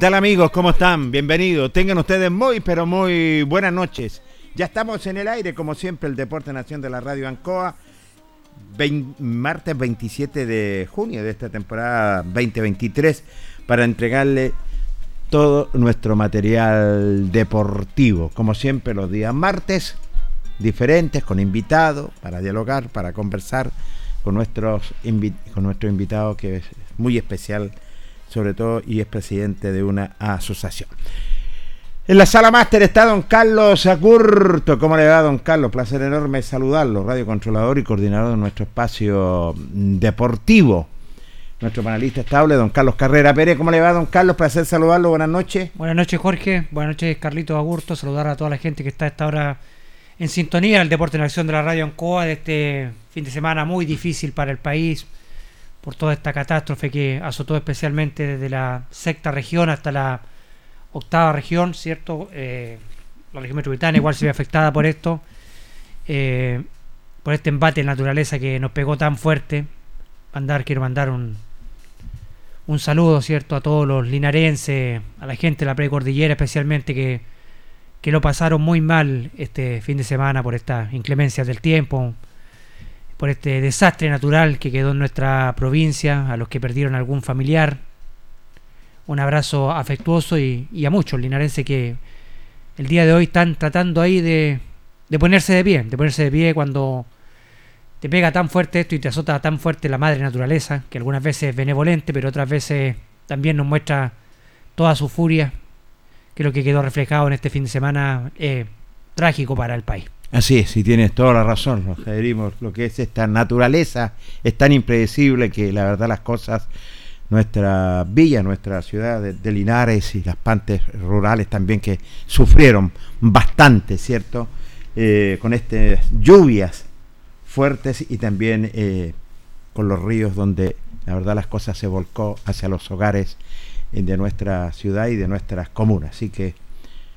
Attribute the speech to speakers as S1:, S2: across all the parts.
S1: Tal amigos? ¿Cómo están? Bienvenidos. Tengan ustedes muy, pero muy buenas noches. Ya estamos en el aire, como siempre, el Deporte Nación de la Radio Ancoa. martes 27 de junio de esta temporada 2023 para entregarle todo nuestro material deportivo. Como siempre, los días martes, diferentes, con invitados, para dialogar, para conversar con, nuestros con nuestro invitado que es muy especial sobre todo, y es presidente de una asociación. En la sala máster está don Carlos Acurto. ¿Cómo le va, don Carlos? Placer enorme saludarlo, radiocontrolador y coordinador de nuestro espacio deportivo. Nuestro panelista estable, don Carlos Carrera Pérez. ¿Cómo le va, don Carlos? Placer saludarlo. Buenas noches.
S2: Buenas noches, Jorge. Buenas noches, Carlito Agurto. Saludar a toda la gente que está a esta hora en sintonía del Deporte en Acción de la Radio Ancoa de este fin de semana muy difícil para el país por toda esta catástrofe que azotó especialmente desde la sexta región hasta la octava región, ¿cierto? Eh, la región metropolitana igual se ve afectada por esto, eh, por este embate de naturaleza que nos pegó tan fuerte. Mandar, quiero mandar un, un saludo, ¿cierto? A todos los linarenses, a la gente de la precordillera especialmente que, que lo pasaron muy mal este fin de semana por estas inclemencias del tiempo, por este desastre natural que quedó en nuestra provincia, a los que perdieron algún familiar. Un abrazo afectuoso y, a muchos linarenses que el día de hoy están tratando ahí de, de ponerse de pie, de ponerse de pie cuando te pega tan fuerte esto y te azota tan fuerte la madre naturaleza, que algunas veces es benevolente, pero otras veces también nos muestra toda su furia, que lo que quedó reflejado en este fin de semana es trágico para el país.
S1: Así es, y tienes toda la razón, Federico, lo que es esta naturaleza es tan impredecible que la verdad las cosas, nuestra villa, nuestra ciudad de, Linares y las partes rurales también que sufrieron bastante, ¿cierto? Eh, con estas lluvias fuertes y también eh, con los ríos donde la verdad las cosas se volcó hacia los hogares eh, de nuestra ciudad y de nuestras comunas. Así que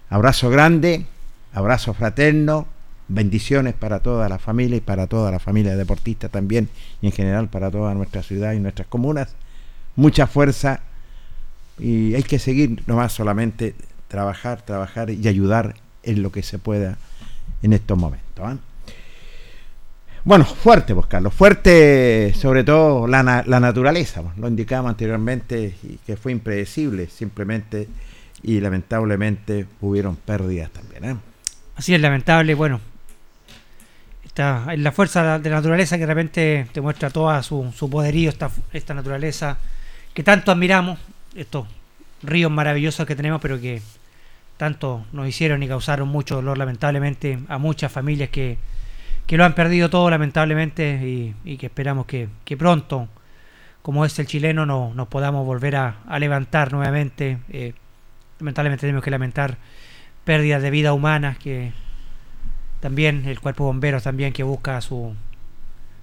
S1: abrazo grande, abrazo fraterno, bendiciones para toda la familia y para toda la familia deportista también y en general para toda nuestra ciudad y nuestras comunas. Mucha fuerza y hay que seguir nomás solamente trabajar, trabajar y ayudar en lo que se pueda en estos momentos. ¿ah? Bueno, fuerte, pues Carlos, fuerte sobre todo la, la naturaleza, pues, lo indicamos anteriormente y que fue impredecible simplemente y lamentablemente hubieron pérdidas también. ¿eh?
S2: Así es, lamentable, bueno, la fuerza de la naturaleza que de repente te muestra toda su, su poderío, esta, esta naturaleza que tanto admiramos, estos ríos maravillosos que tenemos, pero que tanto nos hicieron y causaron mucho dolor lamentablemente a muchas familias que que lo han perdido todo lamentablemente y, que esperamos que, pronto, como es el chileno, no, nos podamos volver a, levantar nuevamente. Eh, lamentablemente tenemos que lamentar pérdidas de vida humanas, que también el cuerpo de bomberos también que busca a su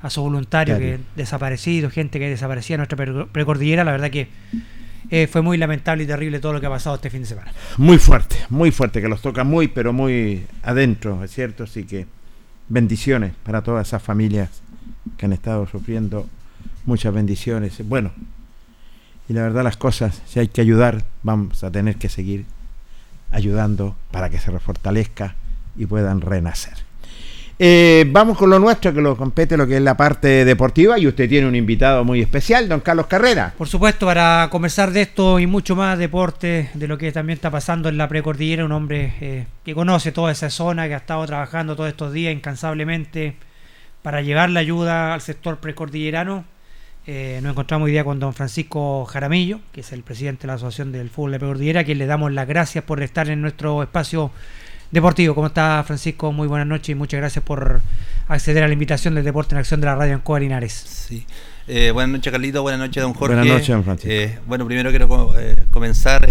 S2: a su voluntario que desaparecido, gente que desaparecía en nuestra precordillera, la verdad que eh, fue muy lamentable y terrible todo lo que ha pasado este fin de semana.
S1: Muy fuerte, muy fuerte, que los toca muy, pero muy adentro, es cierto, así que bendiciones para todas esas familias que han estado sufriendo. Muchas bendiciones. Bueno, y la verdad las cosas, si hay que ayudar, vamos a tener que seguir ayudando para que se refortalezca y puedan renacer. Eh, vamos con lo nuestro, que lo compete lo que es la parte deportiva, y usted tiene un invitado muy especial, don Carlos Carrera.
S2: Por supuesto, para conversar de esto y mucho más deporte, de lo que también está pasando en la precordillera, un hombre eh, que conoce toda esa zona, que ha estado trabajando todos estos días incansablemente para llevar la ayuda al sector precordillerano. Eh, nos encontramos hoy día con don Francisco Jaramillo, que es el presidente de la Asociación del Fútbol de Precordillera, a quien le damos las gracias por estar en nuestro espacio Deportivo. ¿Cómo está Francisco? Muy buenas noches y muchas gracias por acceder a la invitación del Deporte en Acción de la Radio en Coa Linares.
S3: Sí. Eh, buenas noches, Carlito. Buenas noches, don Jorge.
S1: Buenas noches, don Francisco.
S3: Eh, bueno, primero quiero eh, comenzar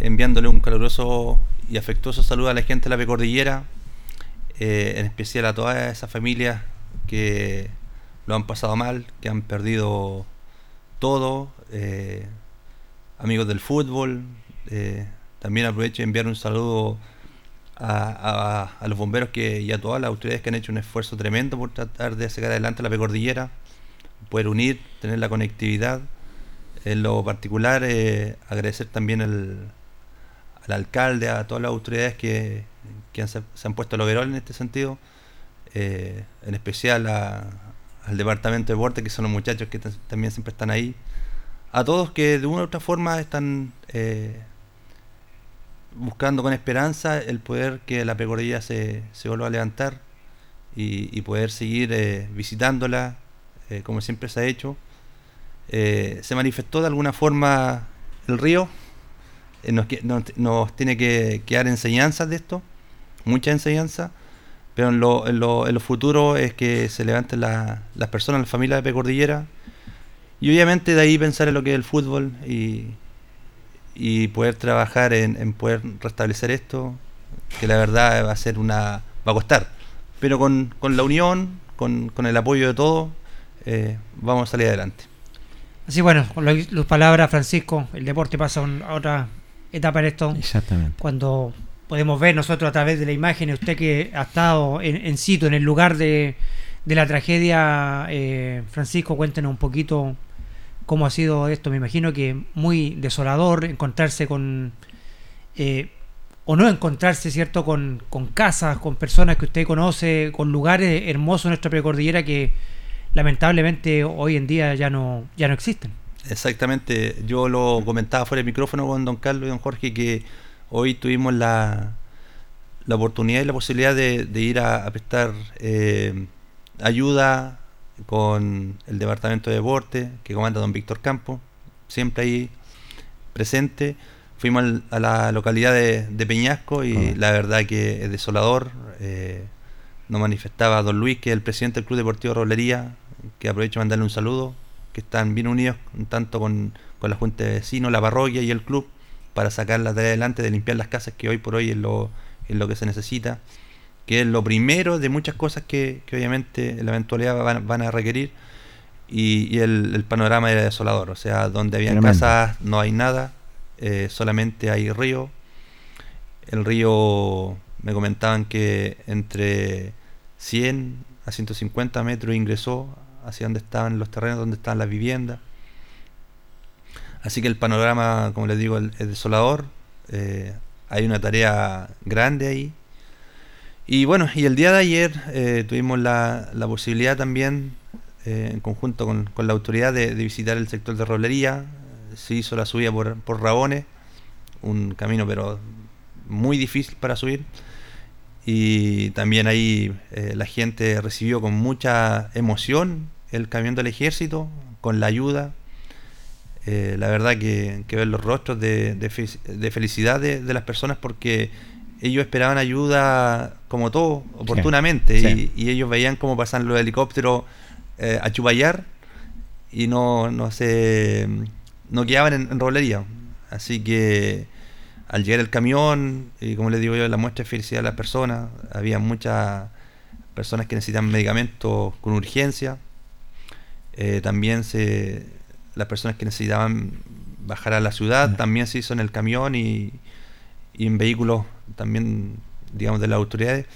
S3: enviándole un caluroso y afectuoso saludo a la gente de la Pecordillera, en especial a todas esas familias que lo han pasado mal, que han perdido todo, amigos del fútbol. también aprovecho de enviar un saludo a, los bomberos que, y a todas las autoridades que han hecho un esfuerzo tremendo por tratar de sacar adelante la pecordillera, poder unir, tener la conectividad. En lo particular, eh, agradecer también al, alcalde, a todas las autoridades que, se, han puesto el overol en este sentido, eh, en especial al departamento de deporte, que son los muchachos que también siempre están ahí, a todos que de una u otra forma están eh, buscando con esperanza el poder que la pecordilla se, se vuelva a levantar y, poder seguir eh, visitándola eh, como siempre se ha hecho. Eh, se manifestó de alguna forma el río, nos, nos, tiene que quedar enseñanzas de esto, mucha enseñanza, pero en lo, en lo, en futuro es que se levanten las personas, la familia de Pecordillera, y obviamente de ahí pensar en lo que es el fútbol y, y poder trabajar en, poder restablecer esto, que la verdad va a ser una. va a costar. Pero con, la unión, con, el apoyo de todos, eh, vamos a salir adelante.
S2: Así bueno, con las palabras, Francisco, el deporte pasa a otra etapa en esto.
S1: Exactamente.
S2: Cuando podemos ver nosotros a través de la imagen, usted que ha estado en, en sitio, en el lugar de, de la tragedia, eh, Francisco, cuéntenos un poquito cómo ha sido esto. Me imagino que muy desolador encontrarse con, eh, o no encontrarse, ¿cierto?, con, con, casas, con personas que usted conoce, con lugares hermosos en nuestra precordillera que lamentablemente hoy en día ya no, ya no existen.
S3: Exactamente, yo lo comentaba fuera del micrófono con don Carlos y don Jorge que hoy tuvimos la, la oportunidad y la posibilidad de, ir a, prestar eh, ayuda con el Departamento de Deporte que comanda don Víctor Campo, siempre ahí presente. Fuimos a la localidad de, Peñasco y la verdad que es desolador. Eh, nos manifestaba don Luis, que es el presidente del Club Deportivo Rolería, que aprovecho de mandarle un saludo, que están bien unidos tanto con, la Junta de Vecinos, la parroquia y el club para sacarlas de adelante, de limpiar las casas que hoy por hoy es lo, es lo que se necesita que es lo primero de muchas cosas que, obviamente en la eventualidad van, a requerir. Y, el, panorama era desolador, o sea, donde había casas no hay nada, eh, solamente hay río. El río, me comentaban que entre 100 a 150 metros ingresó hacia donde estaban los terrenos, donde estaban las viviendas. Así que el panorama, como les digo, es desolador. Eh, hay una tarea grande ahí y bueno, y el día de ayer eh, tuvimos la, posibilidad también, eh, en conjunto con, la autoridad, de, visitar el sector de roblería. Se hizo la subida por, por Rabones, un camino pero muy difícil para subir. Y también ahí eh, la gente recibió con mucha emoción el camión del ejército, con la ayuda. la verdad que, ver los rostros de, de, felicidad de, de las personas porque ellos esperaban ayuda como todo, oportunamente, Y, ellos veían cómo pasaban los helicópteros eh, a Chubayar y no, no se no quedaban en, rolería. Así que al llegar el camión, y como les digo yo, la muestra de felicidad de las personas, había muchas personas que necesitan medicamentos con urgencia. Eh, también se las personas que necesitaban bajar a la ciudad, también se hizo en el camión y, y en vehículos también, digamos, de las autoridades.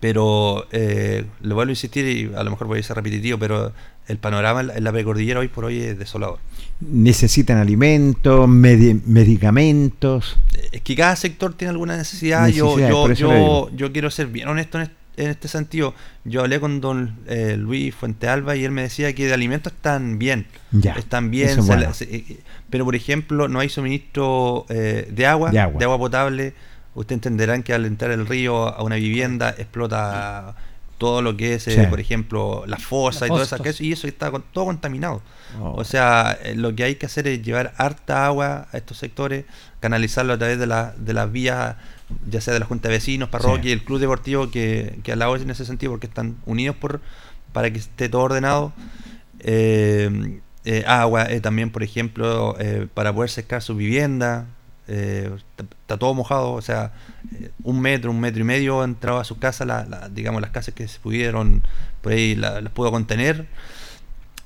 S3: Pero eh, le vuelvo a insistir y a lo mejor voy a ser repetitivo, pero el panorama en la precordillera hoy por hoy es desolador.
S1: ¿Necesitan alimentos, medicamentos?
S3: Es que cada sector tiene alguna necesidad. yo, yo, yo, yo, quiero ser bien honesto en, en este sentido. Yo hablé con don eh, Luis Fuente Alba y él me decía que de alimentos están bien. Ya, están bien. Eh, pero, por ejemplo, no hay suministro eh, de, agua, de, agua, potable. Ustedes entenderán que al entrar el río a una vivienda explota todo lo que es, por ejemplo, la fosa y todo eso, y eso está todo contaminado. Oh. O sea, lo que hay que hacer es llevar harta agua a estos sectores, canalizarlo a través de, la, de las vías ya sea de la Junta de Vecinos, parroquia y el Club Deportivo que, que la en ese sentido porque están unidos por para que esté todo ordenado. Eh, eh, agua eh, también, por ejemplo, para poder secar su vivienda. está todo mojado, o sea, un metro, un metro y medio entraba a su casa, la, digamos, las casas que se pudieron, por ahí las pudo contener.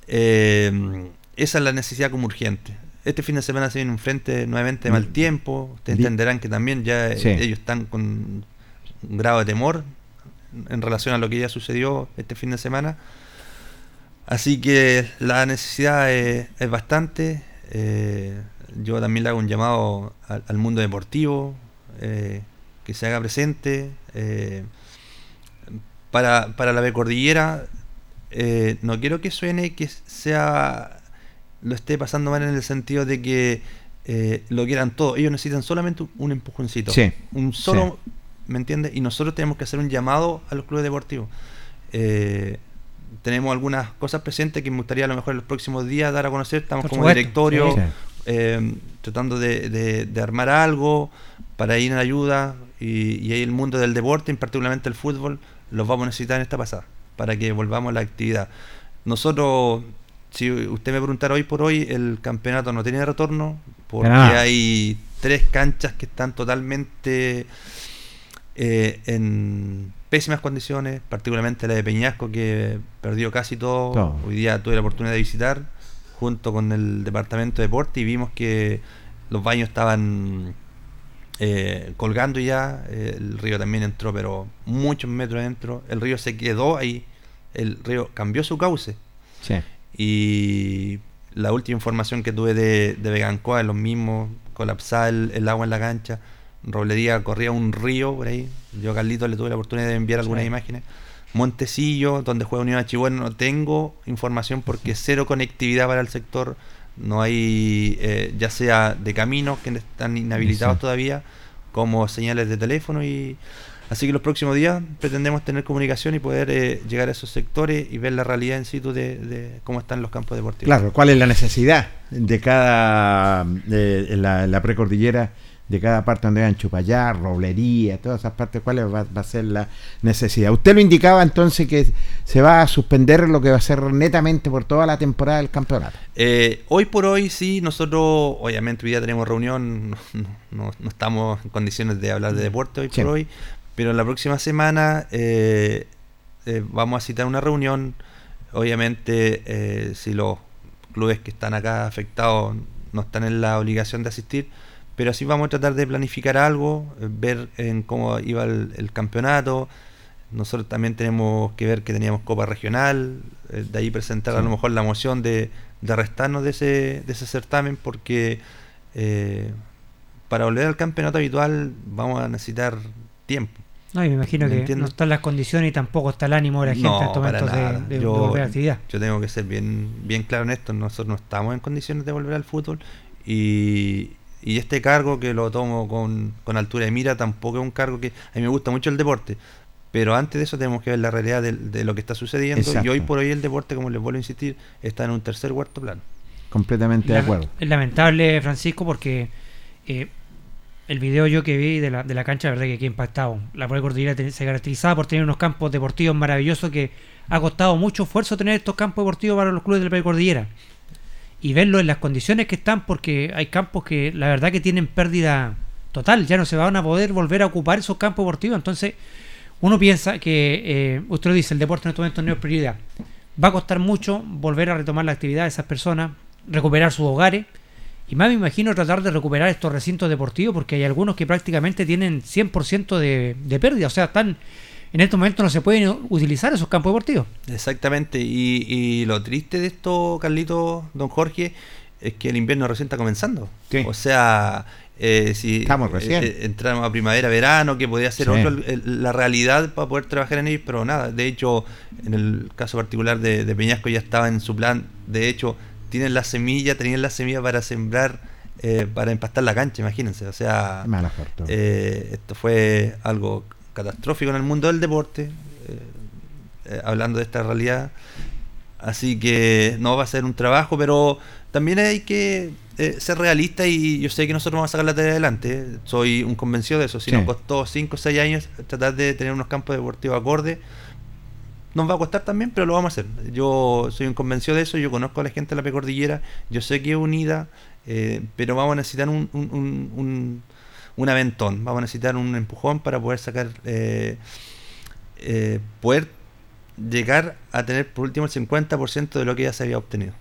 S3: esa es la necesidad como urgente. Este fin de semana se viene un frente nuevamente de mal mm. tiempo. Ustedes entenderán que también ya eh, ellos están con un grado de temor en relación a lo que ya sucedió este fin de semana. Así que la necesidad es, bastante. Eh, yo también le hago un llamado al, mundo deportivo, eh, que se haga presente. para, para la B Cordillera, no quiero que suene que sea lo esté pasando mal en el sentido de que eh, lo quieran todo. Ellos necesitan solamente un empujoncito. Un solo, ¿me entiendes? Y nosotros tenemos que hacer un llamado a los clubes deportivos. Eh, tenemos algunas cosas presentes que me gustaría a lo mejor en los próximos días dar a conocer. Estamos como directorio eh, tratando de, armar algo para ir en ayuda y, y ahí el mundo del deporte, en particularmente el fútbol, los vamos a necesitar en esta pasada para que volvamos a la actividad. Nosotros si usted me preguntara hoy por hoy, el campeonato no tiene retorno porque hay tres canchas que están totalmente eh, en pésimas condiciones, particularmente la de Peñasco que perdió casi todo. Hoy día tuve la oportunidad de visitar junto con el departamento de deporte y vimos que los baños estaban eh, colgando ya, el río también entró, pero muchos metros adentro, el río se quedó ahí, el río cambió su cauce. Sí. Y la última información que tuve de, de Vegancoa es lo mismo, colapsaba el, agua en la cancha, Roblería corría un río por ahí. Yo a Carlito le tuve la oportunidad de enviar algunas imágenes. Montecillo, donde juega Unión Chihuahua, no tengo información porque cero conectividad para el sector. No hay, eh, ya sea de caminos que están inhabilitados todavía, como señales de teléfono y Así que los próximos días pretendemos tener comunicación y poder eh, llegar a esos sectores y ver la realidad en situ de, cómo están los campos deportivos.
S1: Claro, cuál es la necesidad de cada, de, la, la precordillera de cada parte donde van Chupayar, Roblería, todas esas partes, cuál va, a ser la necesidad. Usted lo indicaba entonces que se va a suspender lo que va a ser netamente por toda la temporada del campeonato.
S3: Eh, hoy por hoy sí, nosotros obviamente hoy día tenemos reunión, no, estamos en condiciones de hablar de deporte hoy por hoy, pero la próxima semana eh, eh, vamos a citar una reunión, obviamente si los clubes que están acá afectados no están en la obligación de asistir, pero así vamos a tratar de planificar algo, eh, ver en cómo iba el, campeonato. Nosotros también tenemos que ver que teníamos Copa Regional, eh, de ahí presentar a lo mejor la moción de, de restarnos de ese, de ese certamen, porque eh, para volver al campeonato habitual vamos a necesitar tiempo.
S2: No, y me imagino que no están las condiciones y tampoco está el ánimo de la gente en estos momentos de, de, volver a actividad.
S3: Yo tengo que ser bien, bien claro en esto, nosotros no estamos en condiciones de volver al fútbol y, y este cargo que lo tomo con, altura de mira tampoco es un cargo que a mí me gusta mucho el deporte. Pero antes de eso tenemos que ver la realidad de, lo que está sucediendo. Y hoy por hoy el deporte, como les vuelvo a insistir, está en un tercer cuarto plano.
S1: Completamente de acuerdo.
S2: Es lamentable, Francisco, porque eh, el video yo que vi de la, de la cancha, la verdad que quedé impactado. La Puebla Cordillera se caracterizaba por tener unos campos deportivos maravillosos que ha costado mucho esfuerzo tener estos campos deportivos para los clubes de la Puebla Cordillera y verlo en las condiciones que están, porque hay campos que la verdad que tienen pérdida total, ya no se van a poder volver a ocupar esos campos deportivos. Entonces, uno piensa que, eh, usted lo dice, el deporte en estos momentos no es prioridad. Va a costar mucho volver a retomar la actividad de esas personas, recuperar sus hogares. Y más me imagino tratar de recuperar estos recintos deportivos porque hay algunos que prácticamente tienen 100% de, de pérdida. O sea, están en estos momentos no se pueden utilizar esos campos deportivos.
S3: Exactamente, y, lo triste de esto, Carlito, don Jorge, es que el invierno recién está comenzando. O sea, eh, si
S1: Estamos recién.
S3: Eh, entramos a primavera, verano, que podría ser la realidad para poder trabajar en ellos, pero nada. De hecho, en el caso particular de, Peñasco ya estaba en su plan. De hecho, tienen la semilla, tenían la semilla para sembrar, eh, para empastar la cancha, imagínense. O sea, esto fue algo catastrófico en el mundo del deporte, eh, eh, hablando de esta realidad. Así que no va a ser un trabajo, pero también hay que eh, ser realista y yo sé que nosotros vamos a sacar la tarea adelante. Soy un convencido de eso. Si nos costó 5 o 6 años tratar de tener unos campos deportivos acordes, nos va a costar también, pero lo vamos a hacer. Yo soy un convencido de eso, yo conozco a la gente de la Pecordillera, yo sé que es unida, pero vamos a necesitar un, un un aventón, vamos a necesitar un empujón para poder sacar, eh, eh, poder llegar a tener por último el 50% de lo que ya se había obtenido.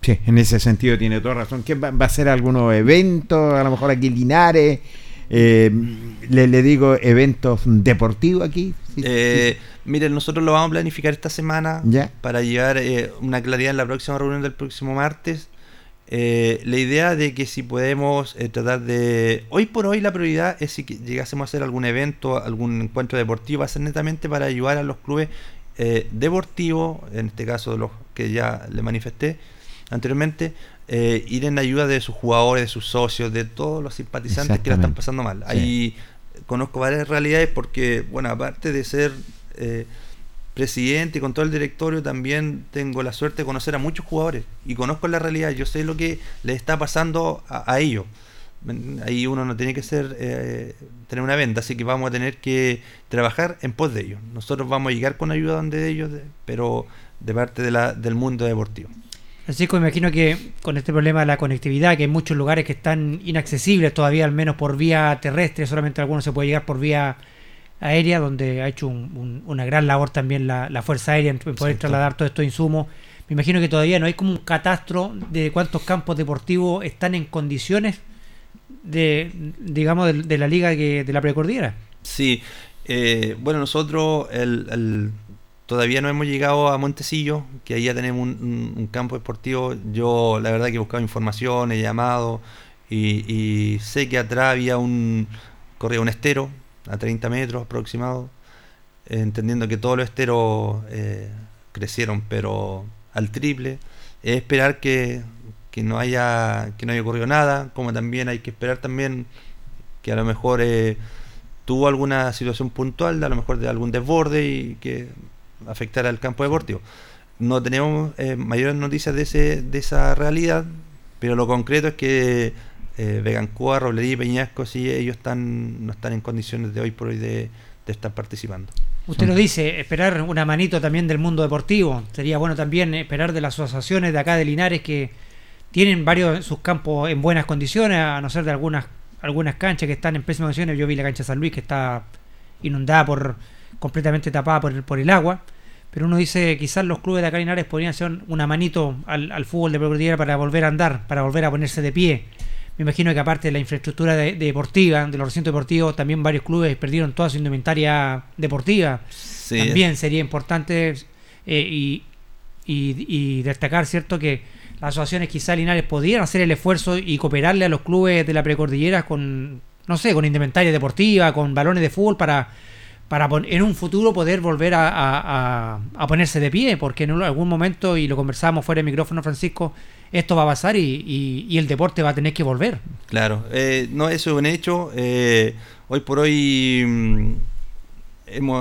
S1: Sí, en ese sentido tiene toda razón. ¿Quién va, a ser algunos eventos? A lo mejor aquí Linares. Eh, le, digo eventos deportivos aquí.
S3: Miren, nosotros lo vamos a planificar esta semana para llevar una claridad en la próxima reunión del próximo martes. Eh, la idea de que si podemos eh, tratar de... Hoy por hoy la prioridad es si llegásemos a hacer algún evento, algún encuentro deportivo, va a ser netamente para ayudar a los clubes eh, deportivos, en este caso los que ya le manifesté anteriormente, ir en ayuda de sus jugadores, de sus socios, de todos los simpatizantes que la están pasando mal. Ahí conozco varias realidades porque, bueno, aparte de ser presidente y con todo el directorio también tengo la suerte de conocer a muchos jugadores y conozco la realidad, yo sé lo que les está pasando a, ellos. Ahí uno no tiene que ser eh, tener una venta, así que vamos a tener que trabajar en pos de ellos. Nosotros vamos a llegar con ayuda donde ellos, pero de parte de la, del mundo deportivo.
S2: Que me imagino que con este problema de la conectividad, que hay muchos lugares que están inaccesibles todavía, al menos por vía terrestre, solamente algunos se puede llegar por vía aérea, donde ha hecho una gran labor también la, Fuerza Aérea en poder trasladar todos estos insumos. Me imagino que todavía no hay como un catastro de cuántos campos deportivos están en condiciones de, digamos, de, la liga que, de la precordillera.
S3: Sí, eh, bueno, nosotros el, todavía no hemos llegado a Montecillo, que ahí ya tenemos un, campo deportivo. Yo la verdad que he buscado información, he llamado y, sé que atrás había un, corría un estero a 30 metros aproximado, entendiendo que todos los esteros eh, crecieron, pero al triple. Es esperar que, no haya que no haya ocurrido nada, como también hay que esperar también que a lo mejor eh, tuvo alguna situación puntual, a lo mejor de algún desborde y que afectara al campo deportivo. No tenemos eh, mayores noticias de, ese, de esa realidad, pero lo concreto es que eh, Vegancoa, Roblería y Peñasco, sí, ellos están, no están en condiciones de hoy por hoy de, de estar participando.
S2: Usted lo dice, esperar una manito también del mundo deportivo. Sería bueno también esperar de las asociaciones de acá de Linares que tienen varios de sus campos en buenas condiciones, a no ser de algunas algunas canchas que están en pésimas condiciones. Yo vi la cancha de San Luis que está inundada por completamente tapada por el, por el agua. Pero uno dice, quizás los clubes de acá Linares podrían hacer una manito al, fútbol de Precordillera para volver a andar, para volver a ponerse de pie. Me imagino que aparte de la infraestructura deportiva, de los recintos deportivos, también varios clubes perdieron toda su indumentaria deportiva. También sería importante eh, y, y, destacar, ¿cierto?, que las asociaciones quizás Linares podrían hacer el esfuerzo y cooperarle a los clubes de la precordillera con, no sé, con indumentaria deportiva, con balones de fútbol para para en un futuro poder volver a, ponerse de pie, porque en algún momento, y lo conversábamos fuera de micrófono, Francisco, esto va a pasar y, el deporte va a tener que volver.
S3: Claro, eh, no, eso es un hecho. Eh, hoy por hoy, mm,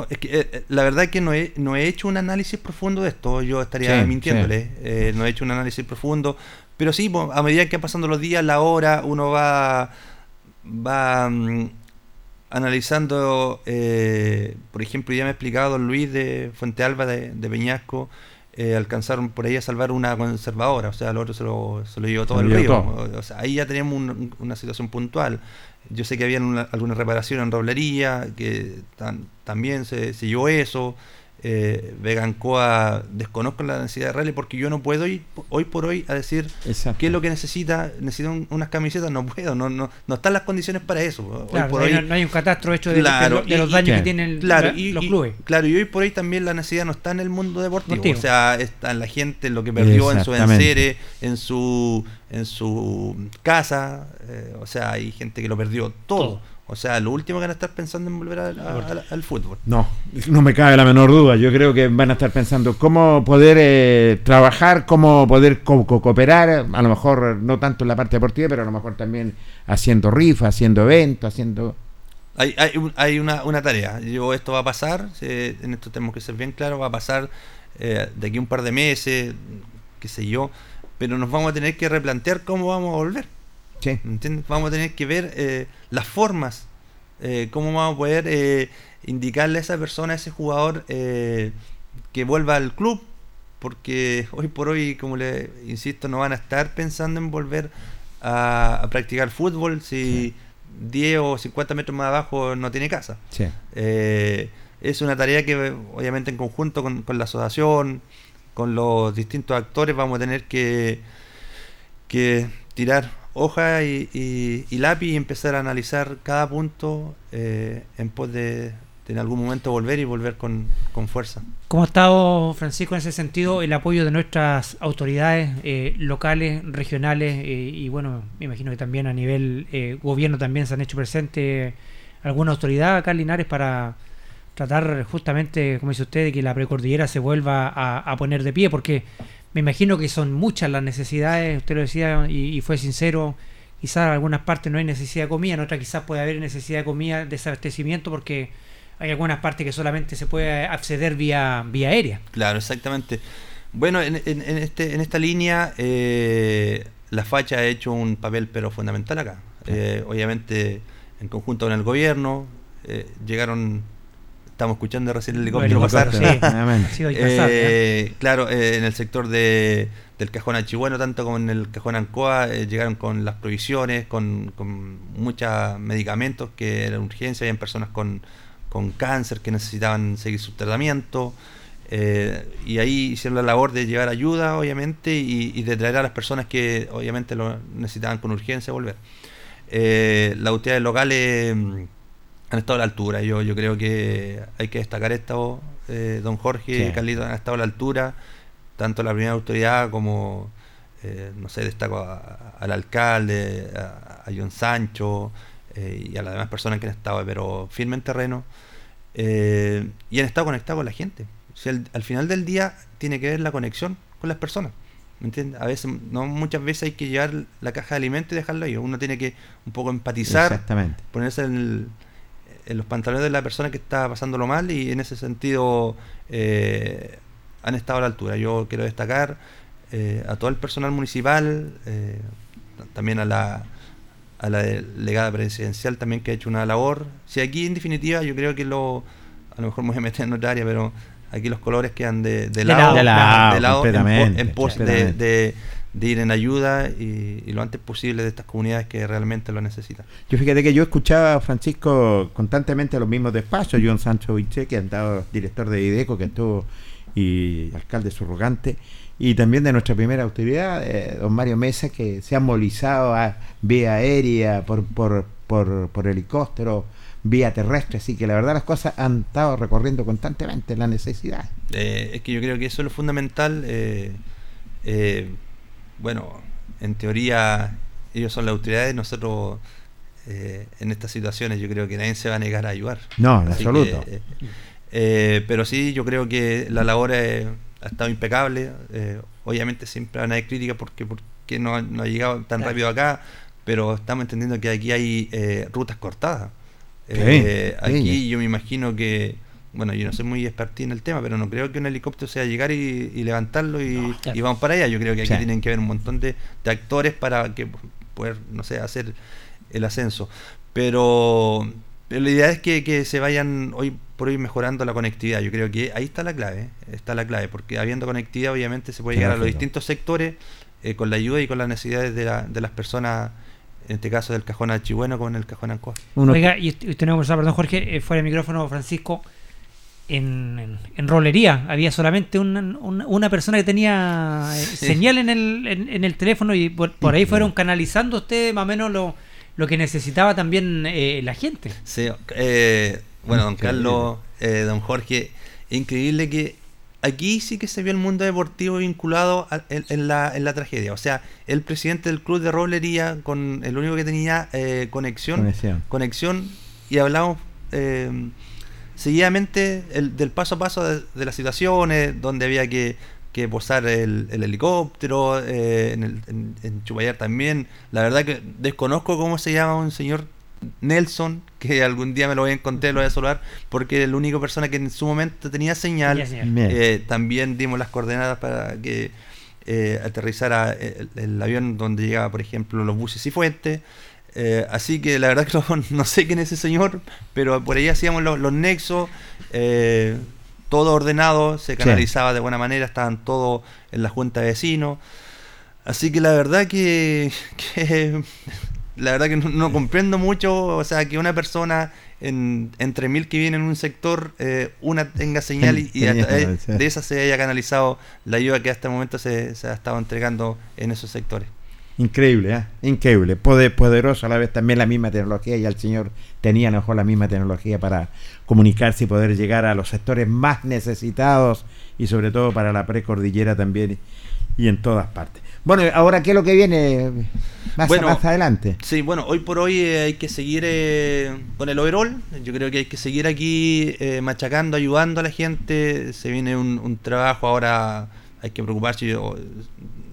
S3: es que, eh, la verdad es que no he, no he hecho un análisis profundo de esto, yo estaría mintiéndole, no he hecho un análisis profundo, pero sí, a medida que pasando los días, la hora, uno va, va mm, analizando, por ejemplo, ya me ha explicado don Luis de Fuente Alba de, de Peñasco, eh, alcanzaron por ahí a salvar una conservadora, o sea, el otro se lo, se lo llevó todo el río. O sea, ahí ya teníamos una situación puntual. Yo sé que había alguna reparación en roblería, que también se, se llevó eso eh, Vegancoa desconozco la necesidad de Rally porque yo no puedo ir hoy por hoy a decir qué es lo que necesita, necesita unas camisetas, no puedo, no, no, no están las condiciones para eso.
S2: no, hay un catastro hecho de, los daños que tienen los clubes.
S3: claro, y hoy por hoy también la necesidad no está en el mundo deportivo, o sea, está en la gente, lo que perdió en su enseres, en su, en su casa, eh, o sea, hay gente que lo perdió todo. O sea, lo último que van a estar pensando en volver al fútbol.
S1: No, no me cabe la menor duda. Yo creo que van a estar pensando cómo poder eh, trabajar, cómo poder cooperar, a lo mejor no tanto en la parte deportiva, pero a lo mejor también haciendo rifas, haciendo eventos, haciendo...
S3: Hay, hay, hay una, una, tarea. Yo, esto va a pasar, en esto tenemos que ser bien claros, va a pasar eh, de aquí un par de meses, qué sé yo, pero nos vamos a tener que replantear cómo vamos a volver. Vamos a tener que ver eh, las formas, eh, cómo vamos a poder eh, indicarle a esa persona, a ese jugador, que vuelva al club, porque hoy por hoy, como le insisto, no van a estar pensando en volver a, practicar fútbol si 10 o 50 metros más abajo no tiene casa. es una tarea que obviamente en conjunto con, con la asociación, con los distintos actores, vamos a tener que, que tirar hoja y, lápiz y empezar a analizar cada punto eh, en pos de, en algún momento volver y volver con, fuerza.
S2: ¿Cómo ha estado, Francisco, en ese sentido el apoyo de nuestras autoridades eh, locales, regionales eh, y bueno, me imagino que también a nivel gobierno también se han hecho presente alguna autoridad acá en Linares para tratar justamente, como dice usted, de que la precordillera se vuelva a poner de pie, porque me imagino que son muchas las necesidades, usted lo decía y, fue sincero, quizás en algunas partes no hay necesidad de comida, en otras quizás puede haber necesidad de comida, de abastecimiento, porque hay algunas partes que solamente se puede acceder vía, vía aérea.
S3: Claro, exactamente. Bueno, en, este, en esta línea, eh, la facha ha hecho un papel pero fundamental acá. Eh, obviamente, en conjunto con el gobierno, eh, llegaron estamos escuchando recién el helicóptero pasar. Eh, claro, eh, en el sector de, del cajón Achihuano, tanto como en el cajón Ancoa, eh, llegaron con las provisiones, con, con muchos medicamentos que eran urgencia, habían personas con, con cáncer que necesitaban seguir su tratamiento. y ahí hicieron la labor de llevar ayuda, obviamente, y, y, de traer a las personas que obviamente lo necesitaban con urgencia volver. las autoridades locales han estado a la altura. Yo, yo creo que hay que destacar esto, eh, don Jorge y Carlitos han estado a la altura, tanto la primera autoridad como, eh, no sé, destaco al alcalde, a, John Sancho eh, y a las demás personas que han estado, pero firme en terreno, y han estado conectados con la gente. al final del día tiene que ver la conexión con las personas. ¿Me entiendes? A veces, no muchas veces hay que llevar la caja de alimentos y dejarlo ahí. Uno tiene que un poco empatizar, ponerse en el, en los pantalones de la persona que está pasándolo mal y en ese sentido eh, han estado a la altura. Yo quiero destacar eh, a todo el personal municipal, eh, también a la, a la delegada presidencial también que ha hecho una labor. Si aquí en definitiva yo creo que lo, a lo mejor me voy a meter en otra área, pero aquí los colores quedan de, lado,
S1: de
S3: lado, en, pos de, ir en ayuda y, lo antes posible de estas comunidades que realmente lo necesitan.
S1: Yo fíjate que yo escuchaba a Francisco constantemente los mismos despachos, John Sancho Viche, que ha estado director de IDECO, que estuvo y alcalde subrogante, y también de nuestra primera autoridad, eh, don Mario Mesa, que se ha movilizado a vía aérea, por, por, por, por helicóptero, vía terrestre, así que la verdad las cosas han estado recorriendo constantemente la necesidad.
S3: Eh, es que yo creo que eso es lo fundamental. Eh, bueno, en teoría ellos son las autoridades, nosotros en estas situaciones yo creo que nadie se va a negar a ayudar.
S1: No, en absoluto.
S3: pero sí, yo creo que la labor ha estado impecable. obviamente siempre van a haber críticas porque, porque no, ha llegado tan rápido acá, pero estamos entendiendo que aquí hay rutas cortadas. Eh, aquí yo me imagino que, bueno, yo no soy muy expertín en el tema, pero no creo que un helicóptero sea llegar y, levantarlo y, vamos para allá. Yo creo que aquí tienen que haber un montón de, actores para que poder, no sé, hacer el ascenso. Pero, la idea es que, se vayan hoy por hoy mejorando la conectividad. Yo creo que ahí está la clave, está la clave, porque habiendo conectividad obviamente se puede llegar a los distintos sectores eh, con la ayuda y con las necesidades de, de las personas en este caso del cajón Archibueno con el cajón Ancoa.
S2: Oiga, y usted no perdón Jorge, eh, fuera del micrófono, Francisco, en, en, rolería. Había solamente una, persona que tenía eh, señal en el, en, el teléfono y por, ahí fueron canalizando ustedes más o menos lo, lo que necesitaba también eh, la gente.
S3: Sí, bueno, don Carlos, don Jorge, increíble que aquí sí que se vio el mundo deportivo vinculado en, la, en, la, tragedia. O sea, el presidente del club de rolería, con el único que tenía eh, conexión, conexión, y hablamos seguidamente del paso a paso de, las situaciones, donde había que, posar el, helicóptero, eh, en, el, en Chubayar también. La verdad que desconozco cómo se llama un señor Nelson, que algún día me lo voy a encontrar, lo voy a saludar, porque la única persona que en su momento tenía señal. Eh, también dimos las coordenadas para que eh, aterrizara el, avión donde llegaba, por ejemplo, los buses y fuentes. Eh, así que la verdad que no, sé quién es ese señor, pero por ahí hacíamos los, nexos, todo ordenado, se canalizaba de buena manera, estaban todos en la junta de vecinos. Así que la verdad que la verdad que no, comprendo mucho, o sea, que una persona en, entre mil que viene en un sector, eh, una tenga señal y, de esa se haya canalizado la ayuda que hasta el momento se, ha estado entregando en esos sectores.
S1: Increíble, ¿eh? increíble, poderoso a la vez también la misma tecnología y el Señor tenía a lo mejor la misma tecnología para comunicarse y poder llegar a los sectores más necesitados y sobre todo para la precordillera también y en todas partes. Bueno, ahora, ¿qué es lo que viene más, más adelante?
S3: Sí, bueno, hoy por hoy eh, hay que seguir eh, con el overall. Yo creo que hay que seguir aquí eh, machacando, ayudando a la gente. Se viene un, trabajo ahora, hay que preocuparse. Yo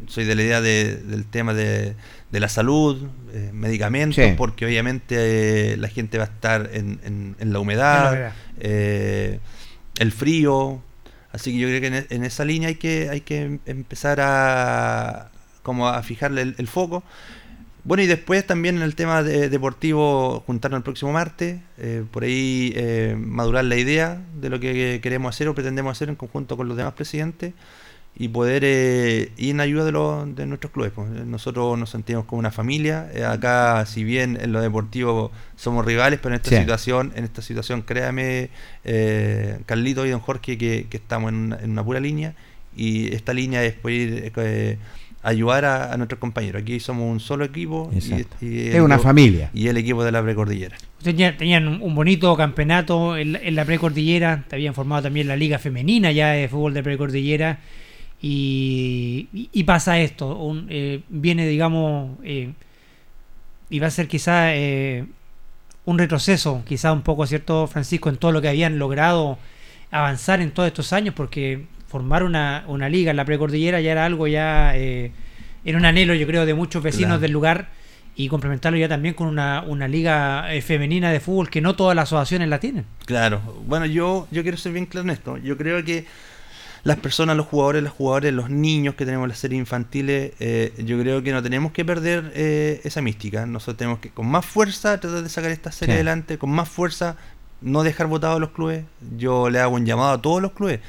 S3: soy de la idea del tema de, la salud, medicamentos, porque obviamente la gente va a estar en, la humedad, el frío. Así que yo creo que en, en, esa línea hay que, hay que empezar a, como a fijarle el, foco. Bueno, y después también en el tema de, deportivo, juntarnos el próximo martes, eh, por ahí eh, madurar la idea de lo que queremos hacer o pretendemos hacer en conjunto con los demás presidentes y poder eh, ir en ayuda de, los, de nuestros clubes. Pues. Nosotros nos sentimos como una familia. acá, si bien en lo deportivo somos rivales, pero en esta situación, en esta situación, créame, Carlito y don Jorge, que, estamos en una, en una, pura línea y esta línea es poder ir ayudar a, nuestros compañeros. Aquí somos un solo equipo.
S1: Y, es una familia.
S3: Y el equipo de la precordillera.
S2: tenían un bonito campeonato en la, precordillera, te habían formado también la liga femenina ya de fútbol de precordillera. Y, y, pasa esto, eh, viene digamos, eh, y va a ser quizá eh, un retroceso, quizá un poco, ¿cierto, Francisco, en todo lo que habían logrado avanzar en todos estos años, porque formar una, una liga en la precordillera ya era algo ya, eh, era un anhelo yo creo de muchos vecinos del lugar y complementarlo ya también con una, una liga eh, femenina de fútbol que no todas las asociaciones la tienen.
S3: Claro, bueno, yo, yo quiero ser bien claro en esto. Yo creo que las personas, los jugadores, las jugadores, los niños que tenemos en las series infantiles, eh, yo creo que no tenemos que perder eh, esa mística. Nosotros tenemos que con más fuerza tratar de sacar esta serie
S1: Sí.
S3: adelante, con más fuerza no dejar votados a los clubes. Yo le hago un llamado a todos los clubes.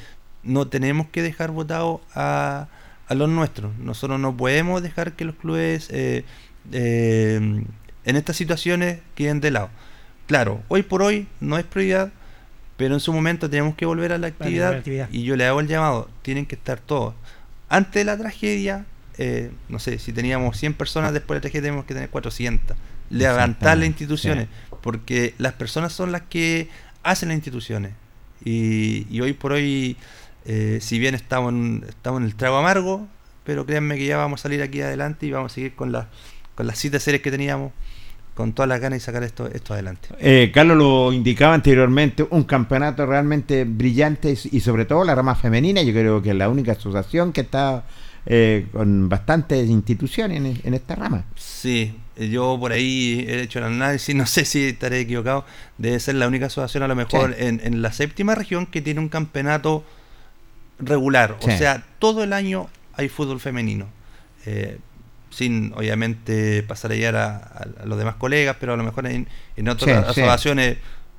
S3: No tenemos que dejar votados a, a los nuestros. Nosotros no podemos dejar que los clubes eh, en estas situaciones queden de lado. Claro, hoy por hoy no es prioridad, pero en su momento tenemos que volver a la actividad,
S2: la actividad.
S3: y yo le hago el llamado, tienen que estar todos. Antes de la tragedia, eh, no sé, si teníamos 100 personas, después de la tragedia tenemos que tener 400. Levantar las instituciones, porque las personas son las que hacen las instituciones. Y, y hoy por hoy, eh, si bien estamos en, estamos en el trago amargo, pero créanme que ya vamos a salir aquí adelante y vamos a seguir con, las con las siete series que teníamos, con todas las ganas y sacar esto, esto adelante.
S1: Eh, Carlos lo indicaba anteriormente, un campeonato realmente brillante y sobre todo la rama femenina, yo creo que es la única asociación que está eh, con bastantes instituciones en, en esta rama.
S3: Sí, yo por ahí he hecho el análisis, no sé si estaré equivocado, debe ser la única asociación a lo mejor
S1: Sí.
S3: en, en la séptima región que tiene un campeonato regular,
S1: Sí.
S3: o sea, todo el año hay fútbol femenino. Eh, sin obviamente pasar a llegar a, los demás colegas, pero a lo mejor en, en otras
S1: Sí, sí.
S3: asociaciones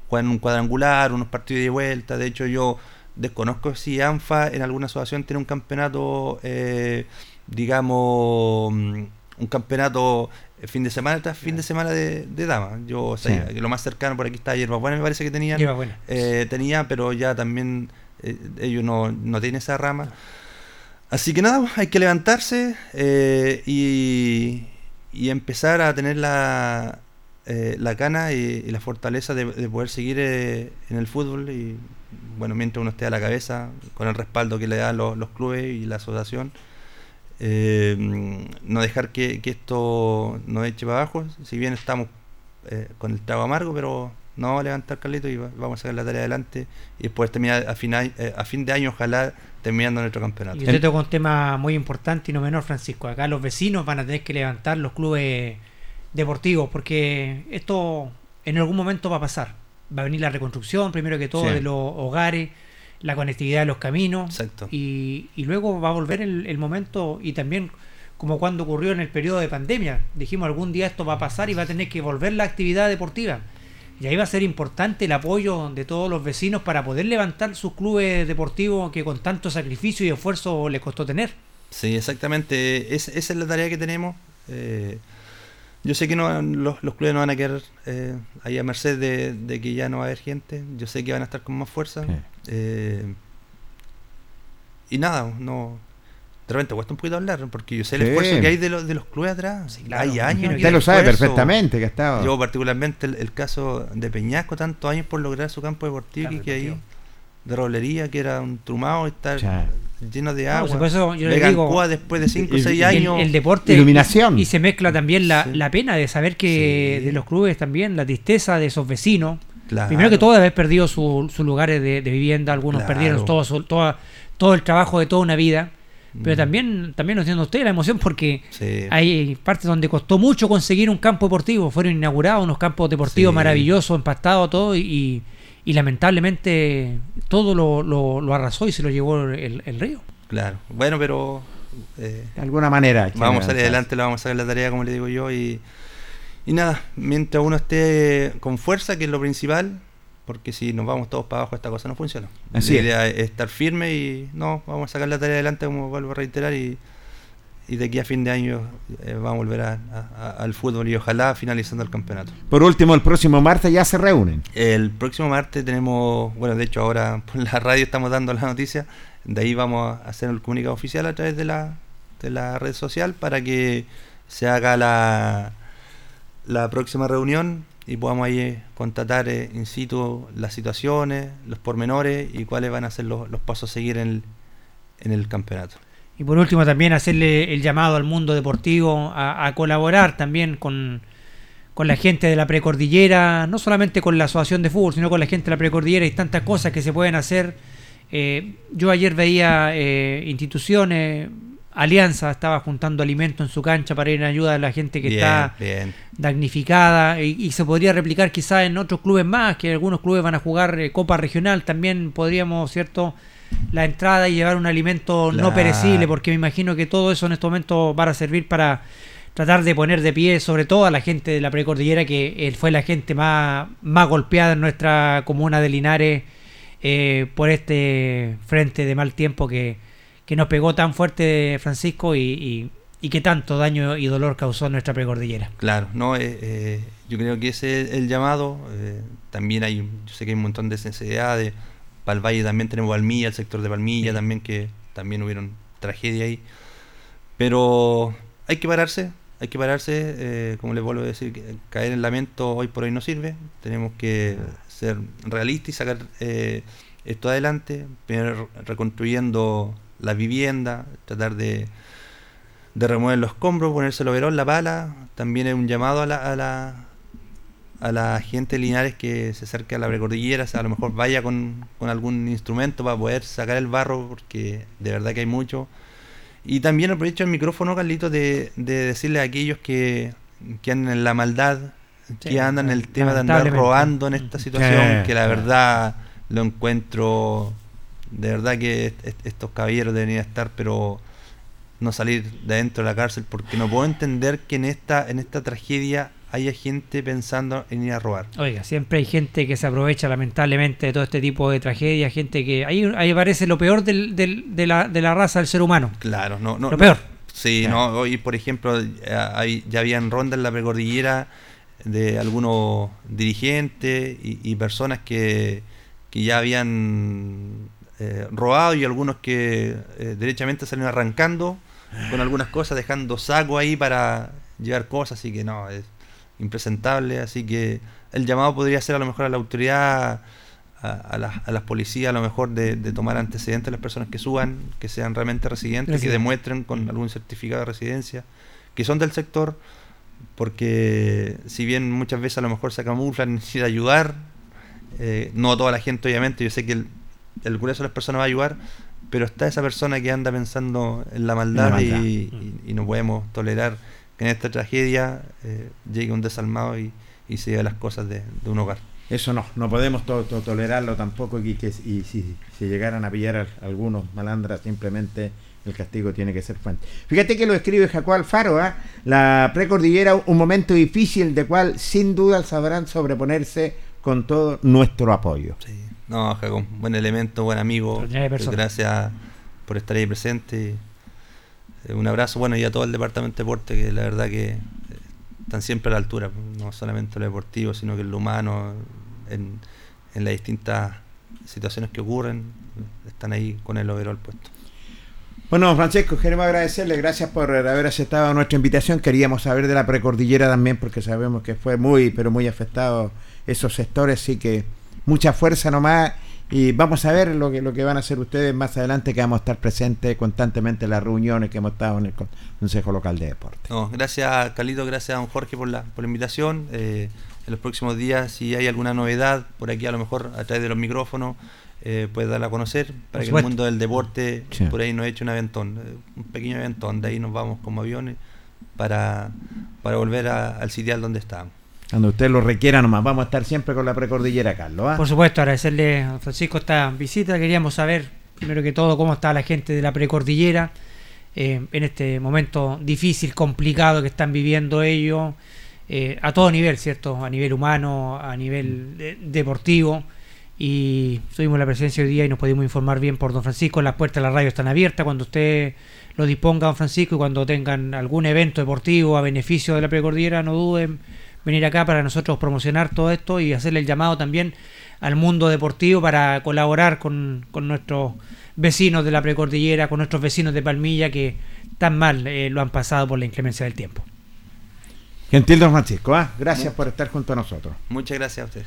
S3: juegan un cuadrangular, unos partidos de vuelta. De hecho, yo desconozco si ANFA en alguna asociación tiene un campeonato, eh, digamos, mm, un campeonato eh, fin de semana tras fin de semana de, de damas. Yo
S1: Sí.
S3: que lo más cercano por aquí está Hierba Buena, me parece que tenían. Eh, tenía, pero ya también eh, ellos no, no tienen esa rama. Así que nada, hay que levantarse eh, y, empezar a tener la, eh, la gana y, la fortaleza de, de poder seguir eh, en el fútbol. Y bueno, mientras uno esté a la cabeza, con el respaldo que le dan los, clubes y la asociación, eh, no dejar que, que esto nos eche para abajo, si bien estamos con el trago amargo, pero no vamos a levantar Carlito y va- vamos a sacar la tarea adelante y después terminar a, final, eh, a fin de año, ojalá terminando nuestro campeonato.
S2: Y usted toca un tema muy importante y no menor, Francisco. Acá los vecinos van a tener que levantar los clubes deportivos porque esto en algún momento va a pasar. Va a venir la reconstrucción, primero que todo,
S1: Sí.
S2: de los hogares, la conectividad de los caminos
S3: Exacto.
S2: y, y luego va a volver el, el momento y también como cuando ocurrió en el periodo de pandemia. Dijimos algún día esto va a pasar y va a tener que volver la actividad deportiva. Y ahí va a ser importante el apoyo de todos los vecinos para poder levantar sus clubes deportivos que con tanto sacrificio y esfuerzo les costó tener.
S3: Sí, exactamente. Es- esa es la tarea que tenemos. Eh, yo sé que no, los, los clubes no van a quedar eh, ahí a merced de, de que ya no va a haber gente. Yo sé que van a estar con más fuerza.
S1: Sí.
S3: Eh, y nada, no. De repente cuesta un poquito hablar, porque yo sé el
S1: Sí.
S3: esfuerzo que hay de los, de los clubes atrás.
S2: Sí, claro,
S3: hay años.
S1: Usted lo sabe
S3: esfuerzo.
S1: perfectamente que ha estado.
S3: Yo particularmente el, el caso de Peñasco, tantos años por lograr su campo deportivo
S2: Campo
S3: que ahí, de roblería, que era un trumado, estar
S1: Ya.
S3: lleno de
S2: No,
S3: agua.
S2: pues por eso yo le digo,
S3: Cuba después de 5 o
S1: y-
S3: 6
S1: y-
S2: el,
S3: años.
S2: el deporte
S1: Iluminación.
S2: y se mezcla también la,
S3: Sí.
S2: la pena de saber que
S3: Sí.
S2: de los clubes también la tristeza de esos vecinos
S3: Claro.
S2: primero que todo de haber perdido su- sus lugares de, de vivienda algunos
S3: Claro.
S2: perdieron todo su- toda- todo el trabajo de toda una vida pero
S3: Mm.
S2: también también lo entiende usted la emoción porque
S3: Sí.
S2: hay partes donde costó mucho conseguir un campo deportivo fueron inaugurados unos campos deportivos
S3: Sí.
S2: maravillosos empastados todo y, y lamentablemente todo lo, lo- lo arrasó y se lo llevó el, el río
S3: Claro. Bueno, pero eh,
S1: De alguna manera.
S3: vamos a salir adelante, le vamos a sacar la tarea, como le digo yo. Y, y nada, mientras uno esté con fuerza, que es lo principal, porque si nos vamos todos para abajo, esta cosa no funciona.
S1: Así
S3: la idea es estar firme y no, vamos a sacar la tarea adelante, como vuelvo a reiterar. Y, y de aquí a fin de año eh, vamos a volver a- a- al fútbol y ojalá finalizando el campeonato.
S1: Por último, el próximo martes ya se reúnen.
S3: El próximo martes tenemos, bueno, de hecho ahora por la radio estamos dando la noticia, de ahí vamos a hacer el comunicado oficial a través de la, de la red social para que se haga la, la próxima reunión y podamos ahí eh, constatar eh, in situ las situaciones, los pormenores y cuáles van a ser los, los pasos a seguir en el, en el campeonato.
S2: Y por último también hacerle el llamado al mundo deportivo a, colaborar también con, con la gente de la precordillera, no solamente con la asociación de fútbol, sino con la gente de la precordillera y tantas cosas que se pueden hacer. Eh, yo ayer veía instituciones Alianza estaba juntando alimento en su cancha para ir en ayuda de la gente que está damnificada. Y, se podría replicar quizás en otros clubes más, que algunos clubes van a jugar eh, Copa Regional, también podríamos, ¿cierto? La entrada y llevar un alimento no perecible, porque me imagino que todo eso en este momento va a servir para tratar de poner de pie sobre todo a la gente de la precordillera, que eh, fue la gente más, más golpeada en nuestra comuna de Linares eh, por este frente de mal tiempo que que nos pegó tan fuerte Francisco y, que tanto daño y dolor causó en nuestra precordillera.
S3: Claro, no, eh, eh, yo creo que ese es el llamado. Eh, también hay, yo sé que hay un montón de sensibilidades. Valle también tenemos Palmilla, el sector de Palmilla también, que también hubieron tragedia ahí. Pero hay que pararse, hay que pararse, como les vuelvo a decir, caer en lamento hoy por hoy no sirve. Tenemos que ser realistas y sacar esto adelante, primero reconstruyendo la vivienda, tratar de, de remover los escombros, ponerse el overol, la pala. También es un llamado a la, a la, a la gente de Linares que se acerque a la precordillera, a lo mejor vaya con, algún instrumento para poder sacar el barro, porque de verdad que hay mucho. Y también aprovecho el micrófono, Carlito, de, de decirle a aquellos que, que andan en la maldad, que andan en el tema de andar robando en esta situación, que la verdad lo encuentro de verdad que estos caballeros deberían estar, pero no salir de dentro de la cárcel, porque no puedo entender que en esta, en esta tragedia haya gente pensando en ir a robar.
S2: Oiga, siempre hay gente que se aprovecha lamentablemente de todo este tipo de tragedias, gente que ahí, ahí aparece lo peor del, del, de, la, de la raza del ser humano.
S3: Claro, no, no.
S2: Lo peor.
S3: Sí, no, hoy por ejemplo hay, ya habían rondas en la precordillera de algunos dirigentes y, personas que, que ya habían eh, robado y algunos que eh, derechamente salen arrancando con algunas cosas, dejando saco ahí para llevar cosas, así que no, es impresentable, así que el llamado podría ser a lo mejor a la autoridad, a, las policías, a lo mejor de, tomar antecedentes a las personas que suban, que sean realmente residentes, que demuestren con algún certificado de residencia, que son del sector, porque si bien muchas veces a lo mejor se camuflan, necesita ayudar, eh, no toda la gente obviamente, yo sé que el, el grueso de las personas va a ayudar, pero está esa persona que anda pensando en la maldad, Y, no podemos tolerar que en esta tragedia eh, llegue un desalmado y, se lleve las cosas de, un hogar.
S1: Eso no, no podemos tolerarlo tampoco y, que, y si, si, llegaran a pillar a algunos malandras simplemente el castigo tiene que ser fuente. Fíjate que lo escribe Jacob Alfaro, ¿ah? la precordillera, un momento difícil de cual sin duda sabrán sobreponerse con todo nuestro apoyo.
S3: Sí. No, Jacob, buen elemento, buen amigo. Gracias por estar ahí presente. Eh, un abrazo, bueno, y a todo el departamento de deporte, que la verdad que eh, están siempre a la altura, no solamente lo deportivo, sino que en lo humano, en, las distintas situaciones que ocurren, están ahí con el overall puesto.
S1: Bueno, Francesco, queremos agradecerle, gracias por haber aceptado nuestra invitación. Queríamos saber de la precordillera también, porque sabemos que fue muy, pero muy afectado esos sectores, sí que mucha fuerza nomás y vamos a ver lo que, lo que van a hacer ustedes más adelante, que vamos a estar presentes constantemente en las reuniones que hemos estado en el Consejo Local de Deporte.
S3: No, gracias Carlito, gracias a don Jorge por la, por la invitación. Eh, en los próximos días, si hay alguna novedad, por aquí a lo mejor a través de los micrófonos, eh, puede darla a conocer para que el mundo del deporte por ahí nos eche un aventón, eh, un pequeño aventón, de ahí nos vamos como aviones para, para volver al sitial donde estábamos.
S1: Cuando usted lo requiera nomás, vamos a estar siempre con la precordillera, Carlos. ¿ah?
S2: Por supuesto, agradecerle a Francisco esta visita. Queríamos saber, primero que todo, cómo está la gente de la precordillera eh, en este momento difícil, complicado que están viviendo ellos, eh, a todo nivel, ¿cierto? A nivel humano, a nivel deportivo. Y tuvimos la presencia hoy día y nos pudimos informar bien por don Francisco. Las puertas de la radio están abiertas cuando usted lo disponga, don Francisco, y cuando tengan algún evento deportivo a beneficio de la precordillera, no duden venir acá para nosotros promocionar todo esto y hacerle el llamado también al mundo deportivo para colaborar con, nuestros vecinos de la precordillera, con nuestros vecinos de Palmilla que tan mal eh, lo han pasado por la inclemencia del tiempo.
S1: Gentil don Francisco, ¿ah? gracias por estar junto a nosotros.
S3: Muchas gracias a usted.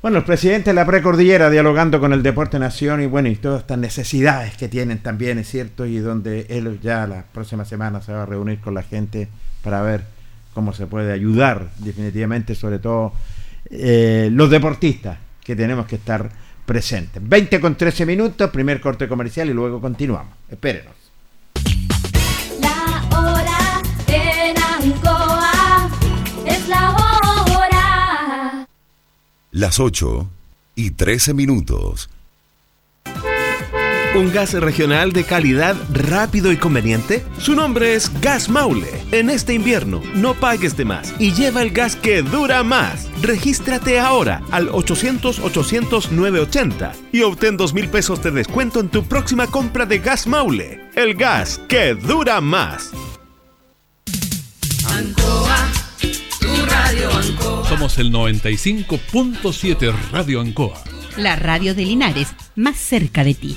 S1: Bueno, el presidente de la precordillera dialogando con el Deporte Nación y bueno, y todas estas necesidades que tienen también, es cierto, y donde él ya la próxima semana se va a reunir con la gente para ver cómo se puede ayudar definitivamente, sobre todo eh, los deportistas, que tenemos que estar presentes. 20 con 13 minutos, primer corte comercial y luego continuamos. Espérenos. La hora en Ancoa es la hora.
S4: Las 8 y 13 minutos.
S5: ¿Un gas regional de calidad rápido y conveniente? Su nombre es Gas Maule. En este invierno, no pagues de más y lleva el gas que dura más. Regístrate ahora al 800-800-980 y obtén 2 mil pesos de descuento en tu próxima compra de Gas Maule. El gas que dura más.
S6: Ancoa, tu radio Ancoa.
S7: Somos el 95.7 Radio Ancoa.
S8: La radio de Linares, más cerca de ti.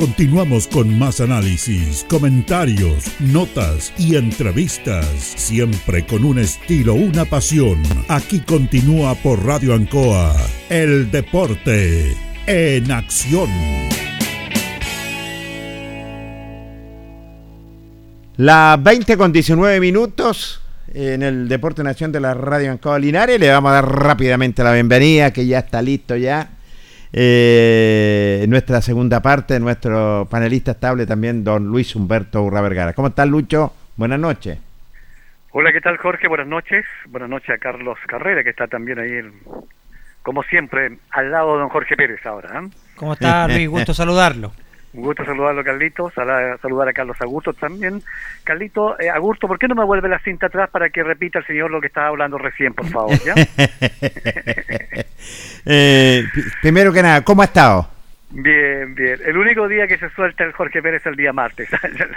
S9: Continuamos con más análisis, comentarios, notas y entrevistas, siempre con un estilo, una pasión. Aquí continúa por Radio Ancoa, el deporte en acción.
S1: Las 20 con 19 minutos en el Deporte Nación de la Radio Ancoa Linares. Le vamos a dar rápidamente la bienvenida, que ya está listo ya eh, nuestra segunda parte, nuestro panelista estable también, don Luis Humberto Urra Vergara. ¿Cómo estás, Lucho? Buenas noches.
S10: Hola, ¿qué tal, Jorge? Buenas noches. Buenas noches a Carlos Carrera, que está también ahí, como siempre, al lado de don Jorge Pérez ahora. ¿eh?
S2: ¿Cómo está, Luis? Gusto saludarlo.
S10: Un gusto saludarlo, Carlito. Saludar a Carlos Agurto también. Carlito, eh, Agurto, ¿por qué no me vuelve la cinta atrás para que repita el señor lo que estaba hablando recién, por favor? ¿ya?
S1: eh, primero que nada, ¿cómo ha estado?
S10: Bien, bien. El único día que se suelta el Jorge Pérez es el día martes.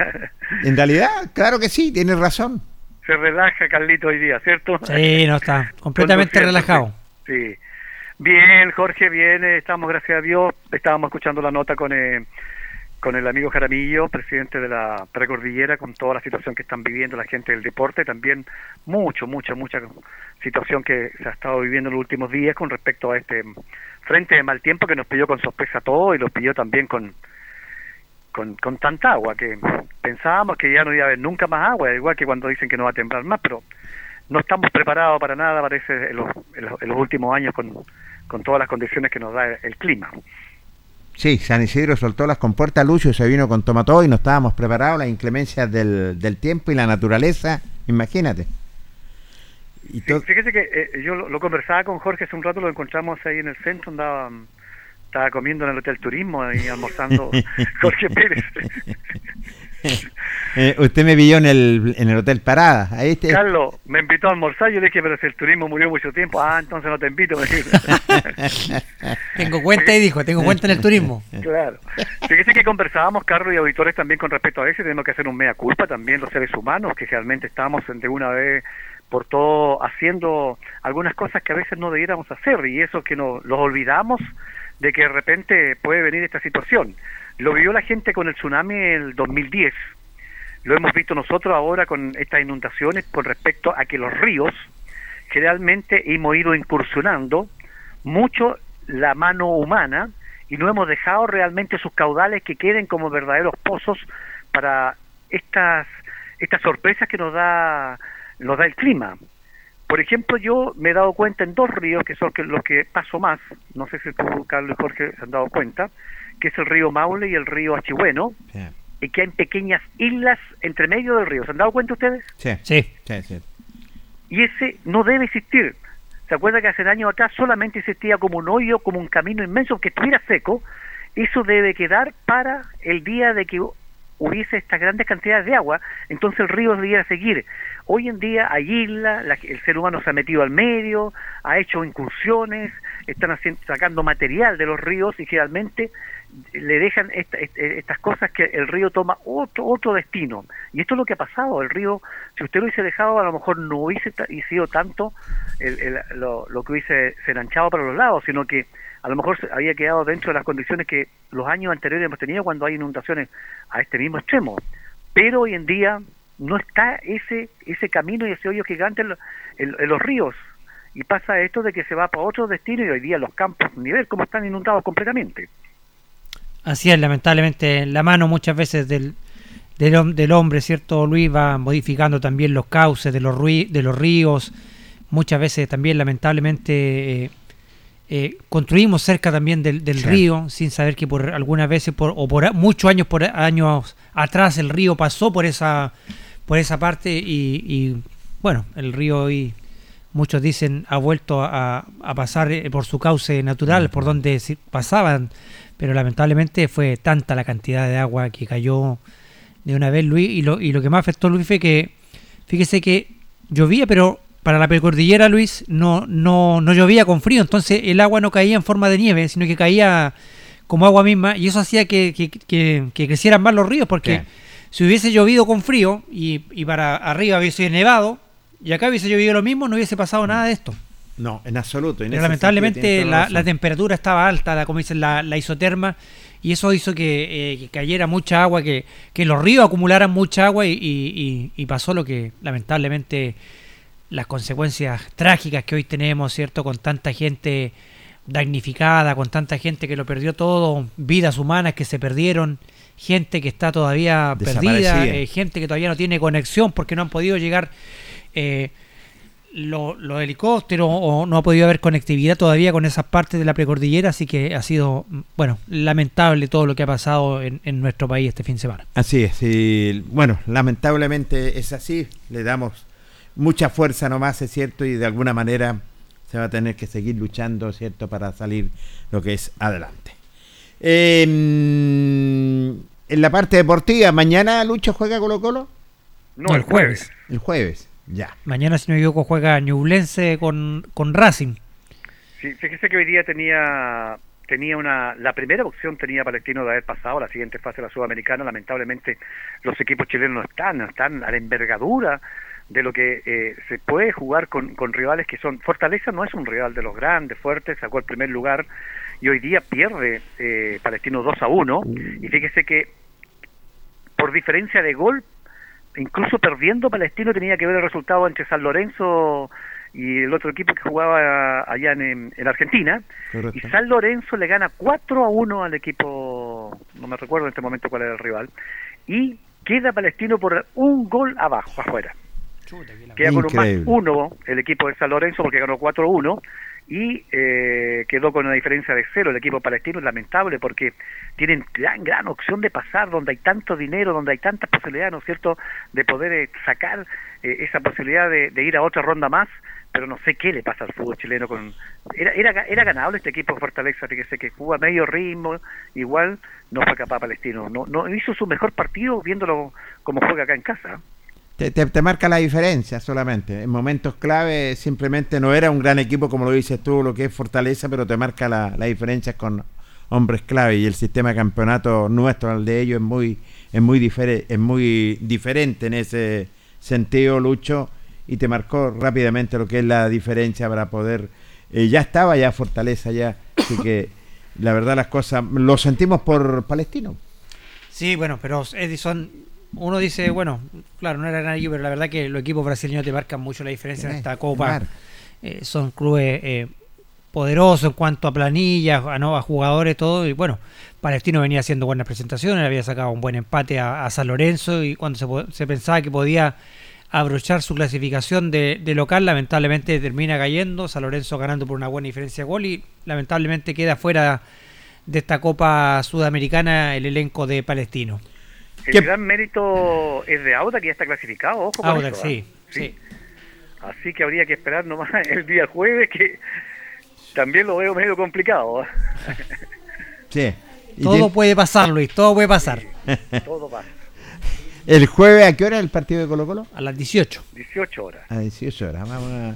S1: en realidad, claro que sí, tienes razón.
S10: Se relaja Carlito hoy día, ¿cierto?
S2: Sí, no está. Completamente relajado.
S10: Sí. Bien, Jorge, bien. Estamos, gracias a Dios. Estábamos escuchando la nota con... Eh, con el amigo Jaramillo, presidente de la precordillera, con toda la situación que están viviendo la gente del deporte, también mucho, mucha, mucha situación que se ha estado viviendo en los últimos días con respecto a este frente de mal tiempo que nos pilló con sorpresa todo y lo pilló también con, con, con tanta agua que pensábamos que ya no iba a haber nunca más agua, igual que cuando dicen que no va a temblar más, pero no estamos preparados para nada, parece, en los, en los, en los últimos años con, con todas las condiciones que nos da el clima.
S1: Sí, San Isidro soltó las compuertas, Lucio se vino con tomató y no estábamos preparados, las inclemencias del, del tiempo y la naturaleza, imagínate.
S10: Y sí, fíjese que eh, yo lo, lo, conversaba con Jorge hace un rato, lo encontramos ahí en el centro, andaba estaba comiendo en el Hotel Turismo y almorzando Jorge Pérez.
S1: eh, usted me vio en el, en el Hotel Parada. Ahí.
S10: Carlos, me invitó a almorzar. Yo dije, pero si el turismo murió mucho tiempo. Ah, entonces no te invito.
S2: tengo cuenta y dijo, tengo cuenta en el turismo.
S10: Claro. Fíjese que conversábamos, Carlos y auditores, también con respecto a eso. Tenemos que hacer un mea culpa también los seres humanos, que realmente estamos de una vez por todo haciendo algunas cosas que a veces no debiéramos hacer. Y eso que nos los olvidamos de que de repente puede venir esta situación. Lo vivió la gente con el tsunami el 2010, lo hemos visto nosotros ahora con estas inundaciones con respecto a que los ríos generalmente hemos ido incursionando mucho la mano humana y no hemos dejado realmente sus caudales que queden como verdaderos pozos para estas estas sorpresas que nos da nos da el clima. Por ejemplo, yo me he dado cuenta en dos ríos que son los que paso más, no sé si tú, Carlos y Jorge, se han dado cuenta, que es el río Maule y el río Achigüeno, sí. y que hay pequeñas islas entre medio del río. ¿Se han dado cuenta ustedes?
S1: Sí, sí, sí. sí.
S10: y ese no debe existir. ¿Se acuerda que hace años atrás solamente existía como un hoyo, como un camino inmenso que estuviera seco? Eso debe quedar para el día de que hubiese estas grandes cantidades de agua, entonces el río debiera seguir. Hoy en día hay islas, la- el ser humano se ha metido al medio, ha hecho incursiones, están haciendo, sacando material de los ríos y generalmente le dejan esta- est- estas cosas que el río toma otro otro destino. Y esto es lo que ha pasado. El río, si usted lo hubiese dejado, a lo mejor no hubiese sido tanto el- el- lo, lo que hubiese se enanchado para los lados, sino que a lo mejor había quedado dentro de las condiciones que los años anteriores hemos tenido cuando hay inundaciones a este mismo extremo. Pero hoy en día no está ese ese camino y ese hoyo gigante en, en- los ríos. Y pasa esto de que se va para otro destino y hoy día los campos, ni ver cómo están inundados completamente.
S2: Así es, lamentablemente la mano muchas veces del, del, hom- del hombre, ¿cierto? Luis va modificando también los cauces de los, rui- de los ríos. Muchas veces también lamentablemente eh, eh, construimos cerca también del, del
S1: Sí.
S2: río sin saber que por algunas veces por, o por muchos años por años atrás el río pasó por esa por esa parte y, y, bueno el río hoy muchos dicen ha vuelto a, a pasar eh, por su cauce natural por donde pasaban pero lamentablemente fue tanta la cantidad de agua que cayó de una vez Luis y lo, y lo que más afectó Luis fue que fíjese que llovía pero para la precordillera Luis no, no, no llovía con frío. Entonces el agua no caía en forma de nieve sino que caía como agua misma y eso hacía que, que, que- que crecieran más los ríos porque si hubiese llovido con frío y, y para arriba hubiese nevado y acá hubiese llovido lo mismo no hubiese pasado nada de esto
S1: No, en absoluto. en
S2: pero lamentablemente la, temperatura estaba alta, la, como dicen, la, la isoterma, y eso hizo que, eh, que cayera mucha agua, que, que los ríos acumularan mucha agua y, y- y- y pasó lo que lamentablemente las consecuencias trágicas que hoy tenemos, ¿cierto? Con tanta gente damnificada, con tanta gente que lo perdió todo, vidas humanas que se perdieron, gente que está todavía perdida, eh, gente que todavía no tiene conexión porque no han podido llegar eh, lo- los helicópteros o no ha podido haber conectividad todavía con esas partes de la precordillera, así que ha sido, mm, bueno, lamentable todo lo que ha pasado en, en nuestro país este fin de semana.
S1: Así es, y bueno, lamentablemente es así, le damos mucha fuerza nomás, es cierto, y de alguna manera se va a tener que seguir luchando, ¿cierto?, para salir lo que es adelante. Eh, en la parte deportiva, ¿mañana Lucho juega Colo Colo?
S2: No, el jueves.
S1: El jueves, ya.
S2: Mañana, si no me equivoco, juega Ñublense con, con Racing.
S10: Sí, fíjese que hoy día tenía tenía una la primera opción tenía Palestino de haber pasado a la siguiente fase de la Sudamericana. Lamentablemente los equipos chilenos no están, no están a la envergadura de lo que eh, se puede jugar con, con rivales que son Fortaleza no es un rival de los grandes, fuertes, sacó el primer lugar y hoy día pierde eh, Palestino 2 a 1 y fíjese que por diferencia de gol incluso perdiendo Palestino tenía que ver el resultado entre San Lorenzo y el otro equipo que jugaba allá en, en Argentina.
S1: Correcto.
S10: Y San Lorenzo le gana 4 a 1 al equipo, no me recuerdo en este momento cuál era el rival, y queda Palestino por un gol abajo, afuera. Queda con un más
S1: Increíble.
S10: uno el equipo de San Lorenzo porque ganó 4 a 1 y eh, quedó con una diferencia de cero el equipo palestino es lamentable porque tienen gran gran opción de pasar donde hay tanto dinero donde hay tantas posibilidades no es cierto de poder eh, sacar eh, esa posibilidad de, ir a otra ronda más pero no sé qué le pasa al fútbol chileno con era era, era ganable este equipo de Fortaleza fíjese que jugó a medio ritmo igual no fue capaz palestino no no hizo su mejor partido viéndolo como juega acá en casa
S1: Te, te- marca la diferencia solamente. En momentos clave simplemente no era un gran equipo como lo dices tú, lo que es Fortaleza, pero te marca la, la diferencia con hombres clave y el sistema de campeonato nuestro al de ellos es muy es muy es muy diferente en ese sentido, Lucho, y te marcó rápidamente lo que es la diferencia para poder eh, ya estaba ya Fortaleza ya, así que la verdad las cosas lo sentimos por Palestino.
S2: Sí, bueno, pero Edison, uno dice, bueno, claro, no era nadie, pero la verdad que los equipos brasileños te marcan mucho la diferencia en esta copa. Eh, son clubes eh, poderosos en cuanto a planillas, a, ¿no? a jugadores, todo. Y bueno, Palestino venía haciendo buenas presentaciones, había sacado un buen empate a, a San Lorenzo y cuando se pensaba que podía abrochar su clasificación de, de local, lamentablemente termina cayendo, San Lorenzo ganando por una buena diferencia de gol y lamentablemente queda fuera de esta Copa Sudamericana el elenco de Palestino.
S10: El
S1: ¿Qué-
S10: gran mérito es de Auda que ya está clasificado ojo con
S2: Audax,
S10: eso, ¿ah?
S2: sí, sí.
S10: Así que habría que esperar nomás el día jueves, que también lo veo medio complicado. ¿eh?
S1: Sí. Y
S2: Todo puede pasar, Luis, todo puede pasar.
S10: Todo pasa.
S1: ¿El jueves a qué hora el partido de Colo Colo?
S2: A las 18.
S10: 18 horas.
S1: A 18 horas. Vamos a,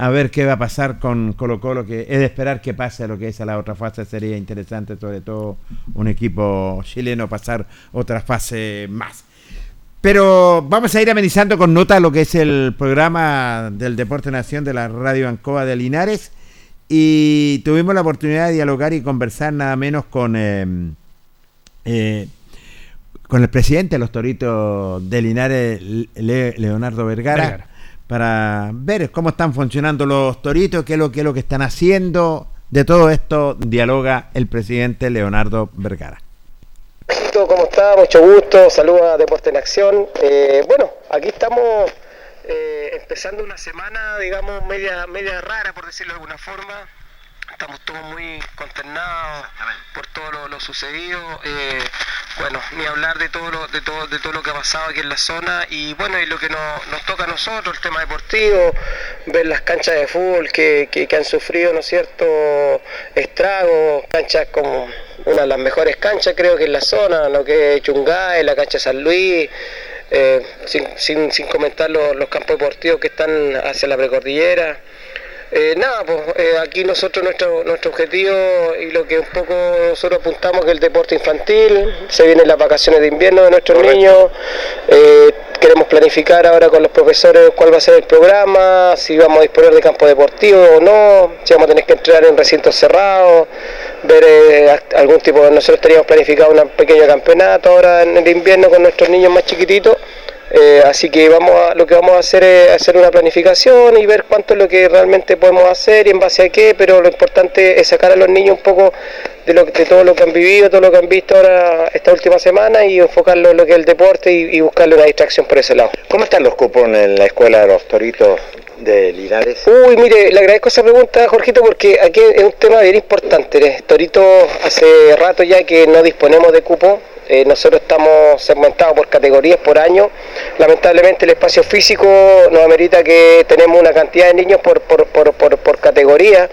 S1: a ver qué va a pasar con Colo Colo, que es de esperar que pase lo que es a la otra fase. Sería interesante, sobre todo un equipo chileno, pasar otra fase más. Pero vamos a ir amenizando con nota lo que es el programa del Deporte Nación de la Radio Ancoa de Linares. Y tuvimos la oportunidad de dialogar y conversar nada menos con, eh, eh, con el presidente de los Toritos de Linares, Le- Leonardo Vergara. Para ver cómo están funcionando los Toritos, qué es lo, qué es lo que están haciendo. De todo esto dialoga el presidente Leonardo Vergara.
S11: ¿Cómo está? Mucho gusto. Saludos a Deporte en Acción. Eh, bueno, aquí estamos eh, empezando una semana, digamos, media, media rara, por decirlo de alguna forma. Estamos todos muy consternados por todo lo, lo sucedido. Eh, bueno, ni hablar de todo, lo, de, todo, de todo lo que ha pasado aquí en la zona. Y bueno, y lo que nos, nos toca a nosotros, el tema deportivo, ver las canchas de fútbol que, que- que han sufrido, ¿no es cierto?, estragos, canchas como una de las mejores canchas creo que en la zona, lo que es Chungay, la cancha San Luis, eh, sin, sin, sin comentar los, los campos deportivos que están hacia la precordillera. Eh, nada, pues eh, aquí nosotros nuestro, nuestro objetivo y lo que un poco nosotros apuntamos que el deporte infantil, se vienen las vacaciones de invierno de nuestros niños, eh, queremos planificar ahora con los profesores cuál va a ser el programa, si vamos a disponer de campo deportivo o no, si vamos a tener que entrar en recintos cerrados, ver eh, algún tipo nosotros teníamos planificado un pequeño campeonato ahora en el invierno con nuestros niños más chiquititos. Eh, así que vamos a, lo que vamos a hacer es hacer una planificación y ver cuánto es lo que realmente podemos hacer y en base a qué, pero lo importante es sacar a los niños un poco de, lo, de todo lo que han vivido, todo lo que han visto ahora esta última semana y enfocarlo en lo que es el deporte y, y buscarle una distracción por ese lado.
S12: ¿Cómo están los cupos en la escuela de los toritos de Linares?
S11: Uy, mire, le agradezco esa pregunta, Jorgito, porque aquí es un tema bien importante. ¿eh? Torito, hace rato ya que no disponemos de cupo. Eh, nosotros estamos segmentados por categorías por año. Lamentablemente el espacio físico nos amerita que tenemos una cantidad de niños por, por, por, por, por categoría.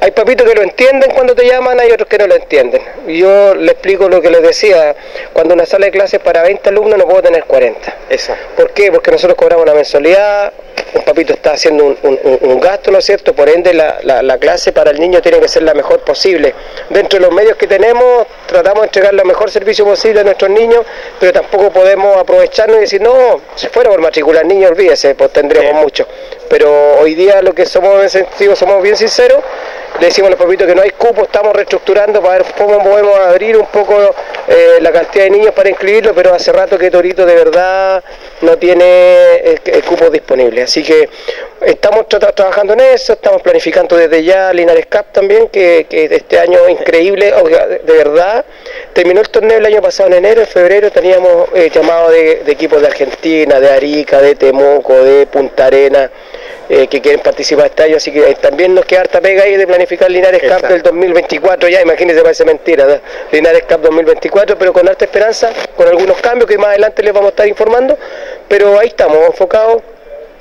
S11: Hay papitos que lo entienden cuando te llaman, hay otros que no lo entienden. Yo le explico lo que les decía. Cuando una sala de clases para 20 alumnos no puedo tener 40.
S12: Exacto.
S11: ¿Por qué? Porque nosotros cobramos una mensualidad, un papito está haciendo un, un- gasto, ¿no es cierto? Por ende, la, la- la clase para el niño tiene que ser la mejor posible. Dentro de los medios que tenemos, tratamos de entregar el mejor servicio posible a nuestros niños, pero tampoco podemos aprovecharnos y decir, no, si fuera por matricular niños, olvídese, pues tendríamos mucho. Pero hoy día lo que somos en ese sentido, somos bien sinceros, le decimos a los papitos que no hay cupo, estamos reestructurando para ver cómo podemos abrir un poco eh, la cantidad de niños para inscribirlo, pero hace rato que Torito de verdad no tiene cupos disponibles. Así que estamos tra- trabajando en eso, estamos planificando desde ya Linares Cup también, que, que este año increíble, de, verdad. Terminó el torneo el año pasado en enero, en febrero teníamos eh, llamado de, de equipos de Argentina, de Arica, de Temuco, de Punta Arena. Eh, que quieren participar este año, así que eh, también nos queda harta pega ahí de planificar Linares Cup del 2024, ya imagínense, parece mentira, ¿no? Linares Cup 2024, pero con harta esperanza, con algunos cambios que más adelante les vamos a estar informando, pero ahí estamos, enfocados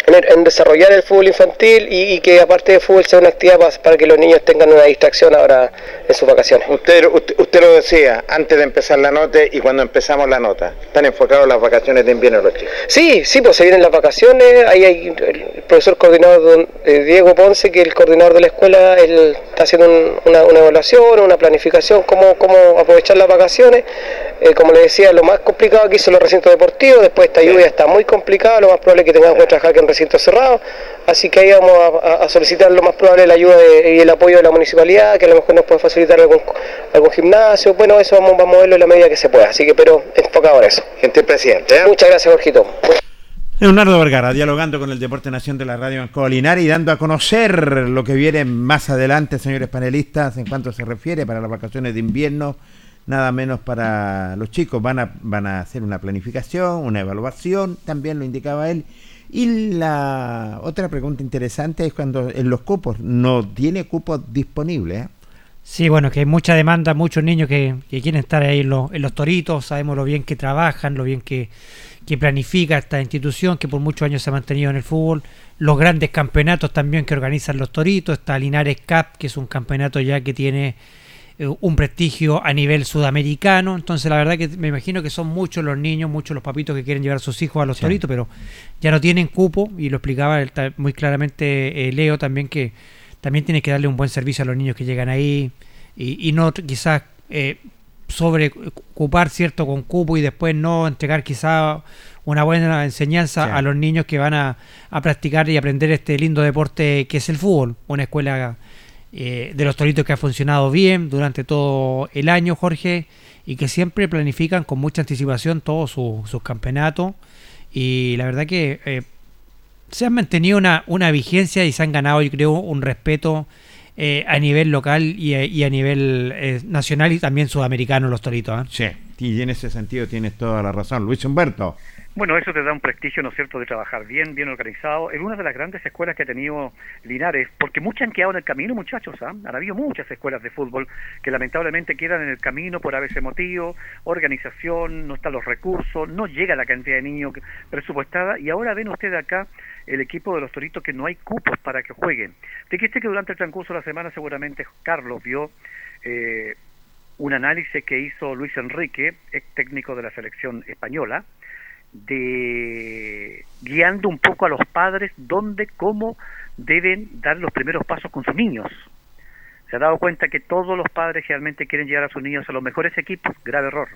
S11: en, en desarrollar el fútbol infantil y, y que aparte de fútbol sea una actividad pa- para, que los niños tengan una distracción ahora en sus vacaciones.
S12: Usted, usted, usted lo decía antes de empezar la nota y cuando empezamos la nota. Están enfocados las vacaciones de invierno los chicos.
S11: Sí, sí, pues se vienen las vacaciones. Ahí hay el profesor coordinador don, eh, Diego Ponce, que es el coordinador de la escuela, él está haciendo un- una, una evaluación, una planificación, cómo, cómo aprovechar las vacaciones. Eh, como le decía, lo más complicado aquí son los recintos deportivos. Después esta lluvia está muy complicada, lo más probable es que tengamos que trabajar en recintos cerrados. Así que ahí vamos a, a- solicitar lo más probable la ayuda de- y el apoyo de la municipalidad, que a lo mejor nos puede facilitar algún, algún gimnasio. Bueno, eso vamos, vamos a verlo en la medida que se pueda. Así que, pero enfocado en eso.
S12: Gente presidente. ¿eh?
S11: Muchas gracias, Jorgito.
S1: Leonardo Vergara, dialogando con el Deporte Nación de la Radio Ancoa Linares y dando a conocer lo que viene más adelante, señores panelistas, en cuanto se refiere para las vacaciones de invierno, nada menos para los chicos. Van a, van a hacer una planificación, una evaluación, también lo indicaba él. Y la otra pregunta interesante es cuando en los cupos no tiene cupos disponibles.
S2: Sí, bueno, que hay mucha demanda, muchos niños que, que quieren estar ahí en los, en los toritos, sabemos lo bien que trabajan, lo bien que, que planifica esta institución que por muchos años se ha mantenido en el fútbol, los grandes campeonatos también que organizan los toritos, está Linares Cup, que es un campeonato ya que tiene un prestigio a nivel sudamericano, entonces la verdad que me imagino que son muchos los niños, muchos los papitos que quieren llevar a sus hijos a los
S1: Sí.
S2: toritos, pero ya no tienen cupo y lo explicaba el muy claramente eh, Leo también que también tiene que darle un buen servicio a los niños que llegan ahí y, y no quizás eh, sobre ocupar cierto con cupo y después no entregar quizá una buena enseñanza
S1: Sí.
S2: a los niños que van a, a practicar y aprender este lindo deporte que es el fútbol. Una escuela eh, de los toritos que ha funcionado bien durante todo el año, Jorge, y que siempre planifican con mucha anticipación todos su- sus campeonatos. Y la verdad que eh, se han mantenido una, una vigencia y se han ganado, yo creo, un respeto eh, a nivel local y, a- y a nivel eh, nacional y también sudamericano los toritos. ¿eh?
S1: Sí, y en ese sentido tienes toda la razón. Luis Humberto.
S10: Bueno, eso te da un prestigio, ¿no es cierto?, de trabajar bien, bien organizado, en una de las grandes escuelas que ha tenido Linares, porque muchas han quedado en el camino, muchachos, ¿ah? Han habido muchas escuelas de fútbol que lamentablemente quedan en el camino por a veces motivo, organización, no están los recursos, no llega la cantidad de niños presupuestada, y ahora ven ustedes acá el equipo de los Toritos que no hay cupos para que jueguen. Fíjate que durante el transcurso de la semana seguramente Carlos vio eh, un análisis que hizo Luis Enrique, ex técnico de la selección española, de guiando un poco a los padres dónde, cómo deben dar los primeros pasos con sus niños. Se ha dado cuenta que todos los padres realmente quieren llevar a sus niños a los mejores equipos, grave error.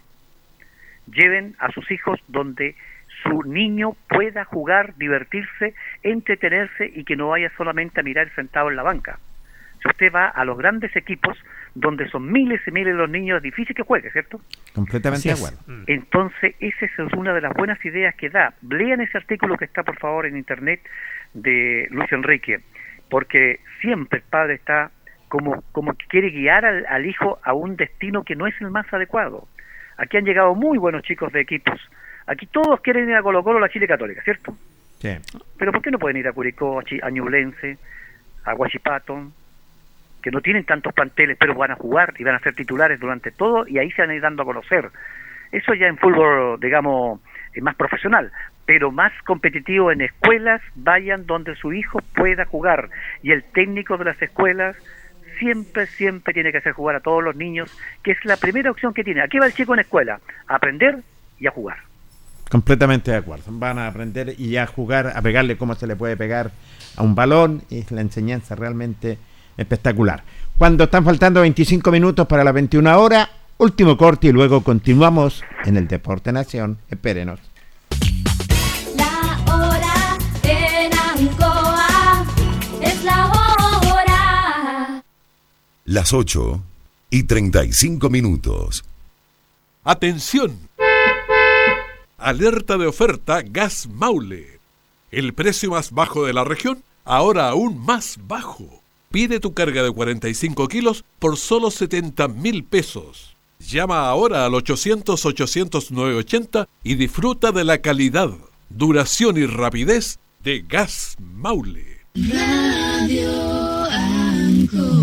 S10: Lleven a sus hijos donde su niño pueda jugar, divertirse, entretenerse y que no vaya solamente a mirar sentado en la banca. Si usted va a los grandes equipos donde son miles y miles de los niños, es difícil que juegue, ¿cierto?
S1: Completamente de acuerdo.
S10: Entonces, esa es una de las buenas ideas que da. Lean ese artículo que está, por favor, en internet de Luis Enrique, porque siempre el padre está como, como que quiere guiar al, al hijo a un destino que no es el más adecuado. Aquí han llegado muy buenos chicos de equipos. Aquí todos quieren ir a Colo Colo, a la Chile Católica, ¿cierto?
S1: Sí.
S10: Pero ¿por qué no pueden ir a Curicó, a, Chi- a Ñublense, a Huachipato, que no tienen tantos planteles, pero van a jugar y van a ser titulares durante todo y ahí se van a ir dando a conocer? Eso ya en fútbol, digamos, es más profesional, pero más competitivo en escuelas, vayan donde su hijo pueda jugar. Y el técnico de las escuelas siempre, siempre tiene que hacer jugar a todos los niños, que es la primera opción que tiene. Aquí va el chico en escuela, a aprender y a jugar.
S1: Completamente de acuerdo. Van a aprender y a jugar, a pegarle cómo se le puede pegar a un balón. Es la enseñanza realmente espectacular. Cuando están faltando 25 minutos para las 21 horas, último corte y luego continuamos en el Deporte Nación. Espérenos.
S13: La hora en Ancoa es la hora.
S4: Las 8 y 35 minutos.
S7: Atención. Alerta de oferta Gas Maule. El precio más bajo de la región, ahora aún más bajo. Pide tu carga de 45 kilos por solo 70 mil pesos. Llama ahora al 800-800-980 y disfruta de la calidad, duración y rapidez de Gas Maule.
S13: Radio Ancoa.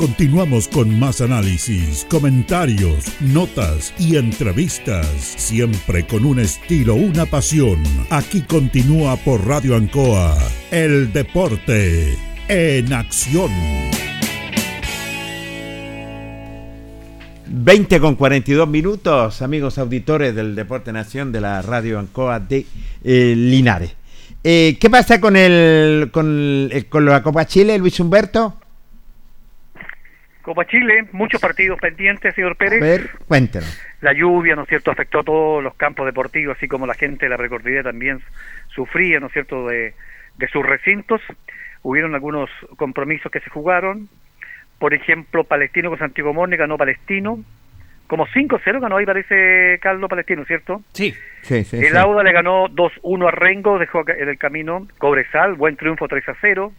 S9: Continuamos con más análisis, comentarios, notas y entrevistas, siempre con un estilo, una pasión. Aquí continúa por Radio Ancoa, el deporte en acción.
S1: 20 con 42 minutos, amigos auditores del Deporte Nación de la Radio Ancoa de eh, Linares. Eh, ¿Qué pasa con el, con el- con la Copa Chile, Luis Humberto?
S10: Copa Chile, muchos partidos pendientes, señor
S1: A
S10: Pérez.
S1: ver, cuéntenos.
S10: La lluvia, ¿no es cierto?, afectó a todos los campos deportivos, así como la gente de la recordilla también sufría, ¿no es cierto?, de, de sus recintos. Hubieron algunos compromisos que se jugaron. Por ejemplo, Palestino con Santiago Morne ganó Palestino. Como 5-0 ganó ahí, parece, Caldo Palestino, ¿cierto?
S2: Sí.
S1: Sí, sí,
S10: el
S1: sí.
S10: Auda le ganó 2-1 a Rengo, dejó en el camino. Cobresal, buen triunfo 3-0.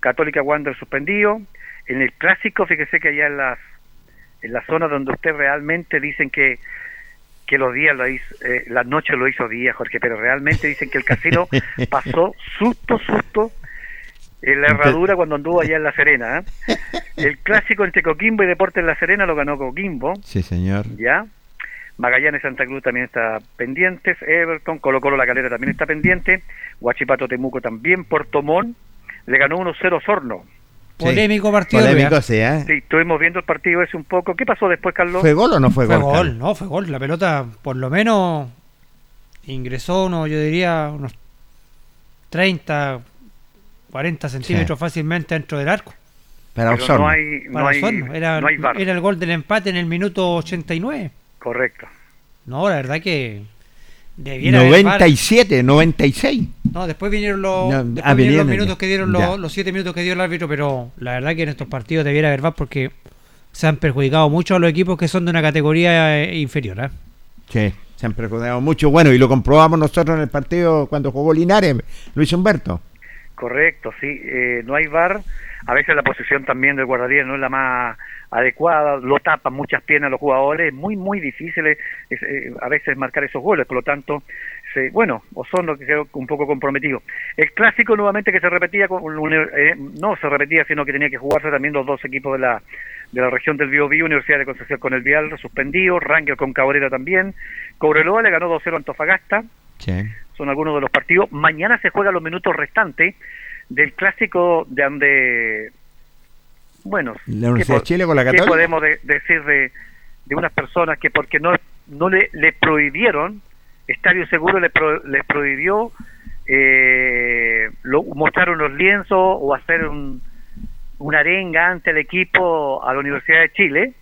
S10: Católica Wander suspendido. En el clásico, fíjese que allá en las en la zona donde usted realmente dicen que que los días lo hizo, eh, la noche lo hizo día, Jorge, pero realmente dicen que el casino pasó susto, susto en la herradura cuando anduvo allá en La Serena. ¿eh? El clásico entre Coquimbo y Deportes La Serena lo ganó Coquimbo,
S1: Sí, señor.
S10: ¿ya? Magallanes Santa Cruz también está pendientes, Everton, Colo Colo La Calera también está pendiente, Huachipato Temuco también, Puerto Montt le ganó 1-0 Sorno.
S2: Polémico partido.
S1: Polémico, sí, ¿eh?
S10: Sí, estuvimos viendo el partido ese un poco. ¿Qué pasó después, Carlos?
S1: ¿Fue gol o no fue,
S2: Fue
S1: gol?
S2: gol,
S1: Carlos?
S2: no, fue gol. La pelota, por lo menos, ingresó, uno, yo diría, unos 30, 40 centímetros fácilmente dentro del arco.
S1: Para
S10: Pero
S1: Osorno.
S10: no hay, no
S2: Para
S10: hay.
S2: Era,
S10: no hay VAR.
S2: era el gol del empate en el minuto 89.
S10: Correcto.
S2: No, la verdad que debiera haber VAR.
S1: 97, 96.
S2: No, después vinieron los,
S1: No,
S2: después
S1: ah,
S2: vinieron los minutos que dieron los, los siete minutos que dio el árbitro, pero la verdad que en estos partidos debiera haber VAR porque se han perjudicado mucho a los equipos que son de una categoría eh, inferior. ¿eh?
S1: Sí, se han perjudicado mucho. Bueno, y lo comprobamos nosotros en el partido cuando jugó Linares, Luis Humberto.
S10: Correcto, sí. Eh, no hay VAR. A veces la posición también del guardaría no es la más adecuada. Lo tapan muchas piernas los jugadores. Es muy, muy difícil eh, es, eh, a veces marcar esos goles. Por lo tanto, se, bueno, Osorno que quedó un poco comprometido. El clásico nuevamente que se repetía, con, eh, no se repetía, sino que tenía que jugarse también los dos equipos de la de la región del Biobío, Universidad de Concepción con el Vial suspendido, Rangel con Cabrera también. Cobreloa le ganó 2-0 a Antofagasta
S1: Sí.
S10: son algunos de los partidos. Mañana se juegan los minutos restantes del clásico de donde, bueno,
S1: La Universidad
S10: ¿qué
S1: de Chile con la
S10: ¿qué
S1: Católica.
S10: podemos de- decir de, de unas personas que porque no no le, le prohibieron, Estadio Seguro le, pro- les prohibió eh, lo- mostrar unos lienzos o hacer un, una arenga ante el equipo a la Universidad de Chile,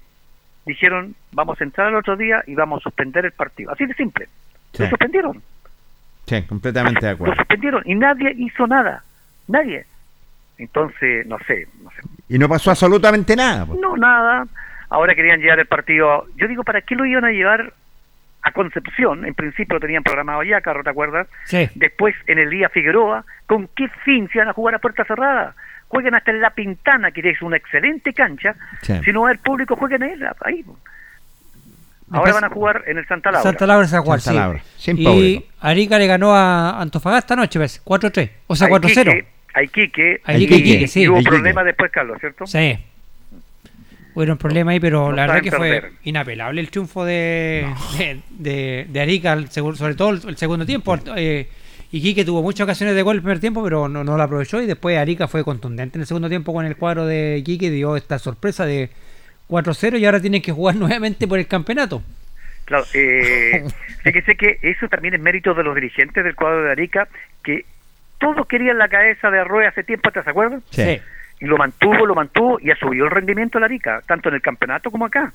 S10: dijeron vamos a entrar al otro día y vamos a suspender el partido. Así de simple.
S1: Sí.
S10: Lo suspendieron.
S1: Sí, completamente de
S10: Lo
S1: acuerdo.
S10: suspendieron y nadie hizo nada. Nadie. Entonces, no sé, no sé.
S1: Y no pasó absolutamente nada. pues.
S10: No, nada. Ahora querían llevar el partido. Yo digo, ¿para qué lo iban a llevar a Concepción? En principio lo tenían programado ya, Carlos, ¿te acuerdas?
S2: Sí.
S10: Después en el día Figueroa. ¿Con qué fin se van a jugar a puerta cerrada? Jueguen hasta en La Pintana, que es una excelente cancha.
S1: Sí.
S10: Si no va el público, jueguen ahí. ahí. Ahora van a jugar en el Santa Laura.
S2: Santa Laura se va a jugar,
S1: Santa
S2: sí.
S1: Laura, sin
S2: y. Arica le ganó a Antofagasta anoche, ¿ves? 4-3. O sea,
S10: A
S2: 4-0.
S10: A Iquique.
S2: A Iquique,
S10: y-
S2: Iquique, sí.
S10: y hubo
S1: Iquique.
S10: problemas después, Carlos, ¿cierto?
S2: Sí. Hubo un problema ahí, pero
S10: No
S2: la verdad que fue inapelable el triunfo de, de, de- de Arica, el sobre todo el, el segundo tiempo. Eh, Iquique tuvo muchas ocasiones de gol el primer tiempo, pero no, no lo aprovechó. Y después Arica fue contundente en el segundo tiempo con el cuadro de Iquique. Dio esta sorpresa de 4-0 y ahora tienen que jugar nuevamente por el campeonato.
S10: Claro, eh, fíjese que eso también es mérito de los dirigentes del cuadro de Arica, que todos querían la cabeza de Arroyo hace tiempo, ¿te acuerdas?
S1: Sí.
S10: Y lo mantuvo, lo mantuvo y ha subido el rendimiento de la Arica, tanto en el campeonato como acá.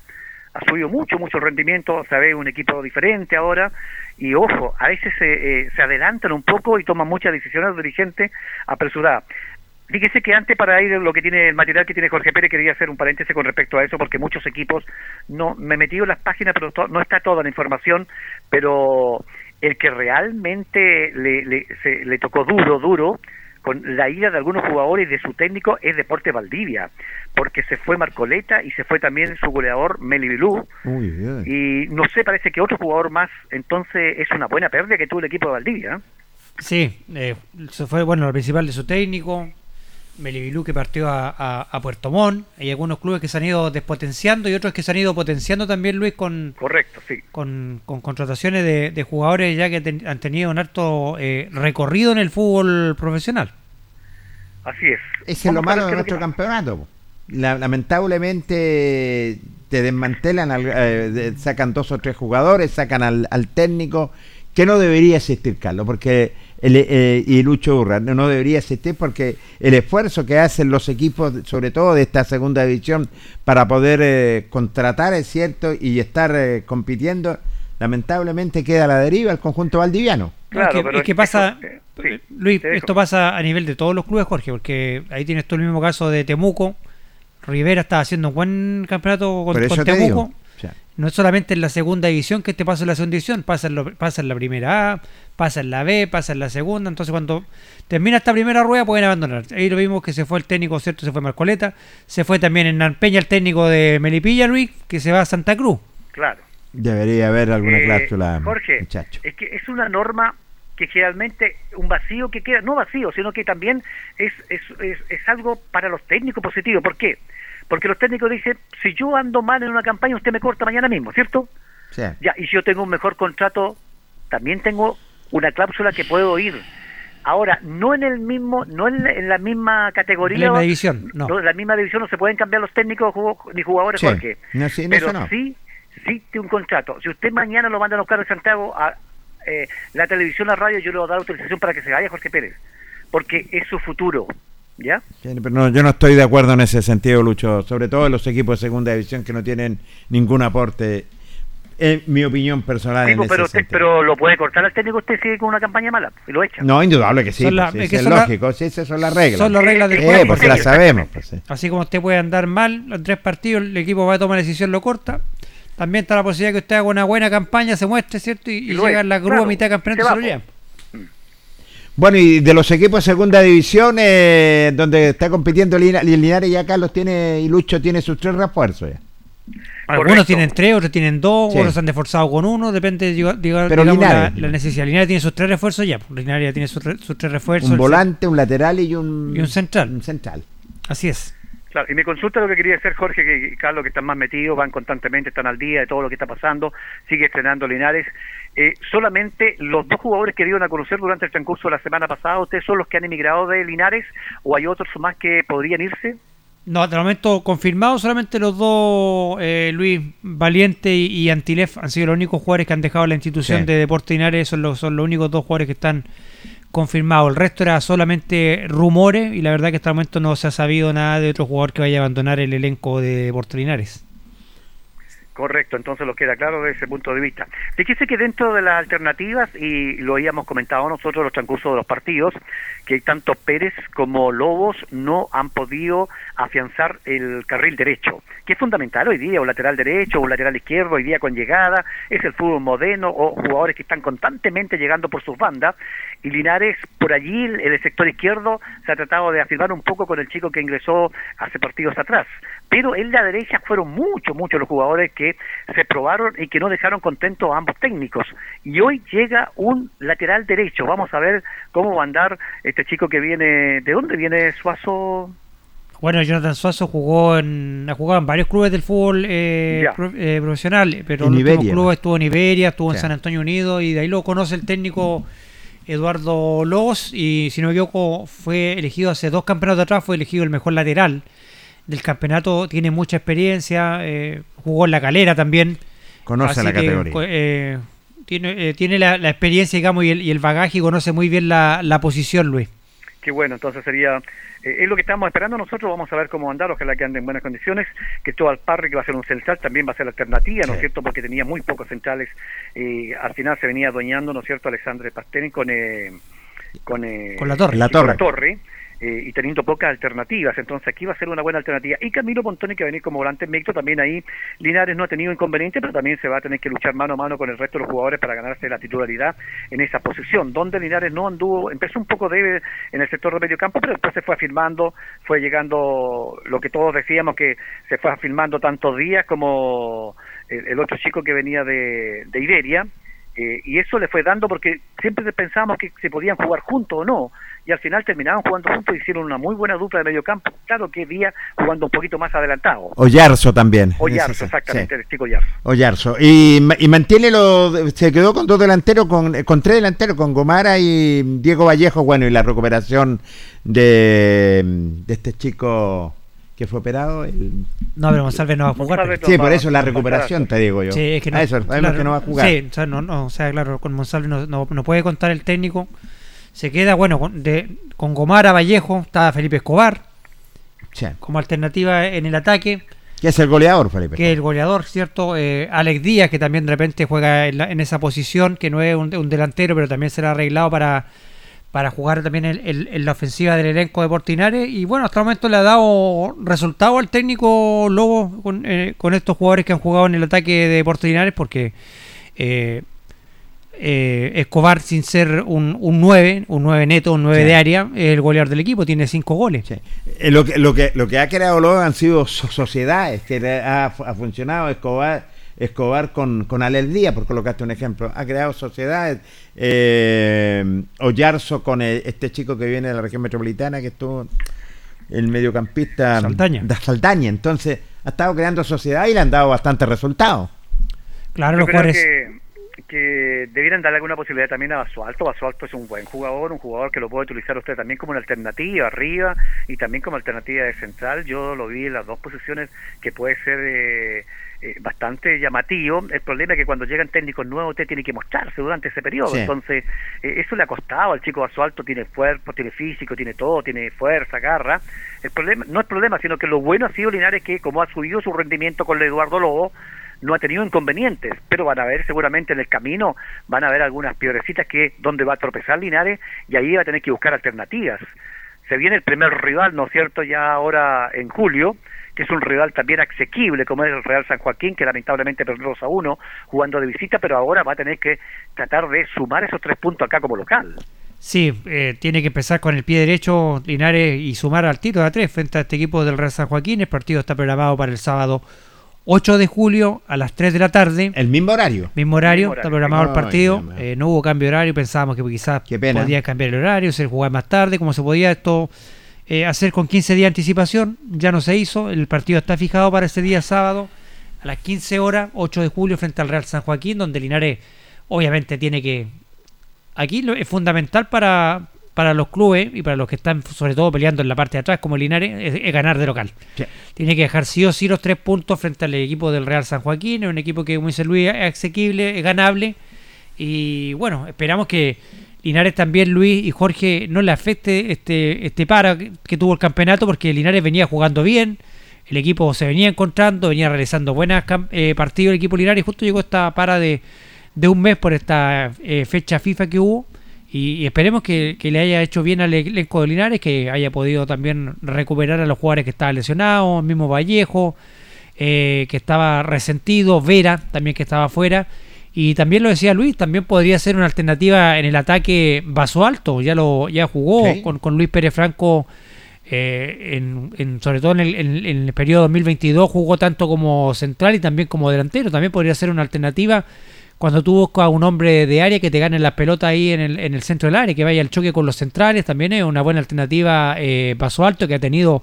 S10: Ha subido mucho, mucho el rendimiento, se ve un equipo diferente ahora y ojo, a veces se, eh, se adelantan un poco y toman muchas decisiones los dirigentes apresuradas. Fíjese que antes para ir lo que tiene el material que tiene Jorge Pérez quería hacer un paréntesis con respecto a eso porque muchos equipos no me he metido en las páginas pero to- no está toda la información pero el que realmente le, le, se- le tocó duro duro con la ida de algunos jugadores y de su técnico es Deporte Valdivia porque se fue Marcoleta y se fue también su goleador Meli Bilú y no sé parece que otro jugador más entonces es una buena pérdida que tuvo el equipo de Valdivia ¿eh?
S2: Sí, eh, eso fue bueno lo principal de su técnico. Melibilú que partió a, a- a Puerto Montt. Hay algunos clubes que se han ido despotenciando y otros que se han ido potenciando también, Luis, con,
S10: correcto sí
S2: con, con contrataciones de, de jugadores ya que ten- han tenido un harto eh, recorrido en el fútbol profesional.
S10: Así es.
S1: Ese es lo malo de nuestro campeonato. La- lamentablemente te desmantelan, al- eh, sacan dos o tres jugadores, sacan al, al técnico, que no debería existir, Carlos, porque el, eh, y Lucho Urra, no, no debería existir porque el esfuerzo que hacen los equipos, sobre todo de esta segunda división, para poder eh, contratar, es cierto, y estar eh, compitiendo, lamentablemente queda a la deriva el conjunto valdiviano.
S2: No, es que,
S10: pero
S2: es que
S10: es-
S2: pasa,
S10: eso, eh, sí,
S2: Luis, esto pasa a nivel de todos los clubes, Jorge, porque ahí tienes tú el mismo caso de Temuco. Rivera está haciendo un buen campeonato con, Temuco.
S1: digo.
S2: No es solamente en la segunda división que este pasa en la segunda división, pasa en, lo- pasa en la primera A, pasa en la B, pasa en la segunda. Entonces, cuando termina esta primera rueda, pueden abandonar. Ahí lo vimos que se fue el técnico, ¿cierto? Se fue Marcoleta. Se fue también en Nampeña el técnico de Melipilla, Luis, que se va a Santa Cruz.
S10: Claro.
S1: debería haber alguna
S10: Eh,
S1: cláusula,
S10: Jorge,
S1: muchacho.
S10: es que es una norma que generalmente un vacío que queda, no vacío, sino que también es, es, es, es algo para los técnicos positivo. ¿Por qué? Porque los técnicos dicen, si yo ando mal en una campaña, usted me corta mañana mismo, ¿cierto? Ya, y si yo tengo un mejor contrato, también tengo una cláusula que puedo ir. Ahora, no en el mismo, no en la, en la misma categoría,
S2: En la misma división, no.
S10: en la misma división no se pueden cambiar los técnicos ni jugadores,
S1: Sí.
S10: Jorge.
S1: No, sí, en
S10: Pero
S1: eso no.
S10: sí, sí tiene un contrato. Si usted mañana lo manda a buscar de Santiago a eh, la televisión, la radio, yo le voy a dar autorización para que se vaya Jorge Pérez, porque es su futuro, ¿ya?
S1: Sí, pero no, yo no estoy de acuerdo en ese sentido, Lucho, sobre todo en los equipos de segunda división que no tienen ningún aporte, en mi opinión personal.
S10: Digo,
S1: en
S10: pero,
S1: ese
S10: usted,
S1: sentido.
S10: pero lo puede cortar al técnico usted sigue con una campaña mala y lo echa.
S1: No, indudable que sí,
S2: la-
S1: pues,
S2: es que
S1: es
S2: son la-
S1: lógico, sí, esas son las reglas.
S2: Son las reglas del
S1: Eh,
S2: juego.
S1: porque las sabemos. Pues, sí.
S2: Así como usted puede andar mal en tres partidos, el equipo va a tomar la decisión, lo corta. También está la posibilidad que usted haga una buena campaña, se muestre, ¿cierto? Y, y llega
S10: es,
S2: en la grúa
S10: claro,
S2: a mitad de campeonato y
S10: se
S2: lo lleva.
S1: Bueno, y de los equipos de segunda división, eh, donde está compitiendo Lina- Linares, ya Carlos tiene, y Lucho tiene sus tres refuerzos. ya.
S2: Algunos
S10: Correcto.
S2: tienen tres, otros tienen dos,
S1: Sí.
S2: otros se han esforzado con uno, depende, diga- diga-
S1: Pero
S2: digamos, la,
S1: Linares.
S2: la necesidad. Linares tiene sus tres refuerzos ya, pues, Linares ya tiene sus, re- sus tres refuerzos.
S1: Un volante, un lateral y un,
S2: Y un central.
S1: un central.
S2: Así es.
S10: Claro, y me consulta lo que quería hacer Jorge, que y Carlos, que están más metidos, van constantemente, están al día de todo lo que está pasando, sigue estrenando Linares. Eh, solamente los dos jugadores que dieron a conocer durante el transcurso de la semana pasada, ¿ustedes son los que han emigrado de Linares o hay otros más que podrían irse?
S2: No, hasta el momento confirmado solamente los dos, eh, Luis Valiente y, y Antilef, han sido los únicos jugadores que han dejado la institución
S1: Sí.
S2: de Deportes Linares, son los, son los únicos dos jugadores que están confirmados. El resto era solamente rumores y la verdad que hasta el momento no se ha sabido nada de otro jugador que vaya a abandonar el elenco de Deportes Linares.
S10: Correcto, entonces lo queda claro desde ese punto de vista. Fíjese que dentro de las alternativas, y lo habíamos comentado nosotros en los transcursos de los partidos, que tanto Pérez como Lobos no han podido afianzar el carril derecho, que es fundamental hoy día, un lateral derecho, un lateral izquierdo, hoy día con llegada, es el fútbol moderno, o jugadores que están constantemente llegando por sus bandas, y Linares por allí, en el sector izquierdo, se ha tratado de afirmar un poco con el chico que ingresó hace partidos atrás, pero en la derecha fueron muchos, muchos los jugadores que se probaron y que no dejaron contentos a ambos técnicos. Y hoy llega un lateral derecho. Vamos a ver cómo va a andar este chico que viene. ¿De dónde viene Suazo?
S2: Bueno, Jonathan Suazo jugó en, ha jugado en varios clubes del fútbol eh, pro- eh, profesional, pero
S1: En
S2: el último club
S1: ¿no?
S2: estuvo en Iberia, estuvo en
S1: Sí.
S2: San Antonio Unido y de ahí lo conoce el técnico Eduardo Lobos y si no me equivoco fue elegido hace dos campeonatos atrás, fue elegido el mejor lateral del campeonato, tiene mucha experiencia, eh, jugó en la calera también.
S1: Conoce la
S2: que,
S1: categoría.
S2: eh, tiene eh, tiene la, la experiencia, digamos, y el, y el bagaje y conoce muy bien la, la posición, Luis.
S10: Qué bueno, entonces sería. eh, es lo que estamos esperando nosotros. Vamos a ver cómo andar. Ojalá que ande en buenas condiciones. Que todo al parre, que va a ser un central, también va a ser alternativa, ¿no es cierto? Porque tenía muy pocos centrales. Y al final se venía adueñando, ¿no es cierto? Alexandre Pastén con. Eh, con, eh,
S2: Con la torre.
S1: La
S10: y con
S1: torre.
S10: la torre, eh, y teniendo pocas alternativas. Entonces aquí va a ser una buena alternativa. Y Camilo Pontoni, que va a venir como volante mixto, también ahí Linares no ha tenido inconveniente, pero también se va a tener que luchar mano a mano con el resto de los jugadores para ganarse la titularidad en esa posición, donde Linares no anduvo, empezó un poco débil en el sector de medio campo, pero después se fue afirmando, fue llegando lo que todos decíamos que se fue afirmando tanto Díaz como el, otro chico que venía de, de Iberia Eh, y eso le fue dando porque siempre pensábamos que se podían jugar juntos o no, y al final terminaban jugando juntos y hicieron una muy buena dupla de medio campo. Claro que día jugando un poquito más adelantado.
S1: Oyarzo también.
S10: Oyarzo,
S1: sí.
S10: exactamente, el chico Yarzo.
S1: Oyarzo. Y, ma- y mantiene lo. Se quedó con dos delanteros, con, con tres delanteros, con Gomara y Diego Vallejo. Bueno, y la recuperación de, de este chico que fue operado. el-
S2: No, pero Monsalve no va a jugar.
S1: Sí, por eso la recuperación, te digo yo.
S2: Sí, es que no,
S1: A eso, sabemos
S2: claro,
S1: que no va a jugar.
S2: Sí, o sea, no, no, o sea, claro, con Monsalve no, no, no puede contar el técnico. Se queda, bueno, con, de, con Gomara, Vallejo, está Felipe Escobar
S1: Sí.
S2: como alternativa en el ataque,
S1: Que es el goleador, Felipe.
S2: que es el goleador, ¿cierto? Eh, Alex Díaz, que también de repente juega en, la- en esa posición, que no es un, un delantero, pero también será arreglado para, para jugar también en, en- en la ofensiva del elenco de Portinares. Y bueno, hasta el momento le ha dado resultado al técnico Lobo con, eh, con estos jugadores que han jugado en el ataque de Portinares, porque eh, eh, Escobar, sin ser un, un 9, un 9 neto, un 9
S1: Sí.
S2: de área, es el goleador del equipo, tiene 5 goles.
S1: Eh, lo, que, lo, que, lo que ha creado luego han sido so- sociedades que le ha, ha funcionado Escobar Escobar con, con Alex Díaz, por colocarte un ejemplo. Ha creado sociedades. Eh, Ollarzo con el- este chico que viene de la región metropolitana, que estuvo el mediocampista
S2: Saldaña.
S1: de Saldaña. Entonces, ha estado creando sociedad y le han dado bastantes resultados.
S2: Claro,
S10: Yo
S2: los jugadores.
S10: que, que debieran darle alguna posibilidad también a Basualto. Basualto es un buen jugador, un jugador que lo puede utilizar usted también como una alternativa arriba y también como alternativa de central. Yo lo vi en las dos posiciones que puede ser eh, eh, bastante llamativo. El problema es que cuando llegan técnicos nuevos usted tiene que mostrarse durante ese periodo.
S1: Sí.
S10: Entonces, eh, eso le ha costado al chico Basualto. Tiene cuerpo, tiene físico, tiene todo, tiene fuerza, garra. El problema no es problema, sino que lo bueno ha sido Linares que como ha subido su rendimiento con Eduardo Lobo, no ha tenido inconvenientes, pero van a ver seguramente en el camino, van a haber algunas piedrecitas que donde va a tropezar Linares y ahí va a tener que buscar alternativas. Se viene el primer rival, ¿no es cierto?, ya ahora en julio, que es un rival también asequible como es el Real San Joaquín, que lamentablemente perdió 2 a 1 jugando de visita, pero ahora va a tener que tratar de sumar esos tres puntos acá como local.
S2: Sí, eh, tiene que empezar con el pie derecho Linares y sumar al tiro de a tres frente a este equipo del Real San Joaquín. El partido está programado para el sábado 8 de julio a las 3 de la tarde.
S1: El mismo horario.
S2: Mismo horario,
S10: Mismo
S2: está programado el partido. Eh, no hubo cambio de horario, pensábamos que quizás podía cambiar el horario, se jugar más tarde, como se podía esto eh, hacer con 15 días de anticipación. Ya no se hizo. El partido está fijado para ese día sábado a las 15 horas, 8 de julio, frente al Real San Joaquín, donde Linares obviamente tiene que. Aquí es fundamental para, para los clubes y para los que están, sobre todo, peleando en la parte de atrás, como Linares, es, es ganar de local.
S1: Sí.
S2: Tiene que dejar sí o sí los tres puntos frente al equipo del Real San Joaquín. Es un equipo que, como dice Luis, es asequible, es ganable. Y bueno, esperamos que Linares también, Luis y Jorge, no le afecte este, este para que, tuvo el campeonato, porque Linares venía jugando bien. El equipo se venía encontrando, venía realizando buenos partidos el equipo Linares. Y justo llegó esta para de, de un mes por esta eh, fecha FIFA que hubo. Y, esperemos que, que le haya hecho bien al elenco de Linares, que haya podido también recuperar a los jugadores que estaban lesionados, el mismo Vallejo, eh, que estaba resentido, Vera también que estaba afuera. Y también lo decía Luis, también podría ser una alternativa en el ataque Vaso Alto. Ya lo ya jugó
S1: Sí.
S2: con, con Luis Pérez Franco, eh, en, en- sobre todo en el, en- en el periodo 2022, jugó tanto como central y también como delantero. También podría ser una alternativa cuando tú buscas a un hombre de área que te gane las pelotas ahí en el, en el centro del área, que vaya al choque con los centrales. También es una buena alternativa eh, Vaso Alto, que ha tenido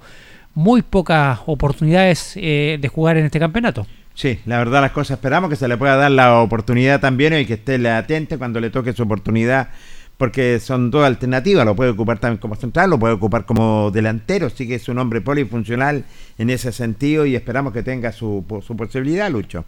S2: muy pocas oportunidades eh, de jugar en este campeonato.
S1: Sí, la verdad las cosas esperamos que se le pueda dar la oportunidad también y que esté atento cuando le toque su oportunidad, porque son dos alternativas, lo puede ocupar también como central, lo puede ocupar como delantero, sí que es un hombre polifuncional en ese sentido y esperamos que tenga su, su posibilidad, Lucho.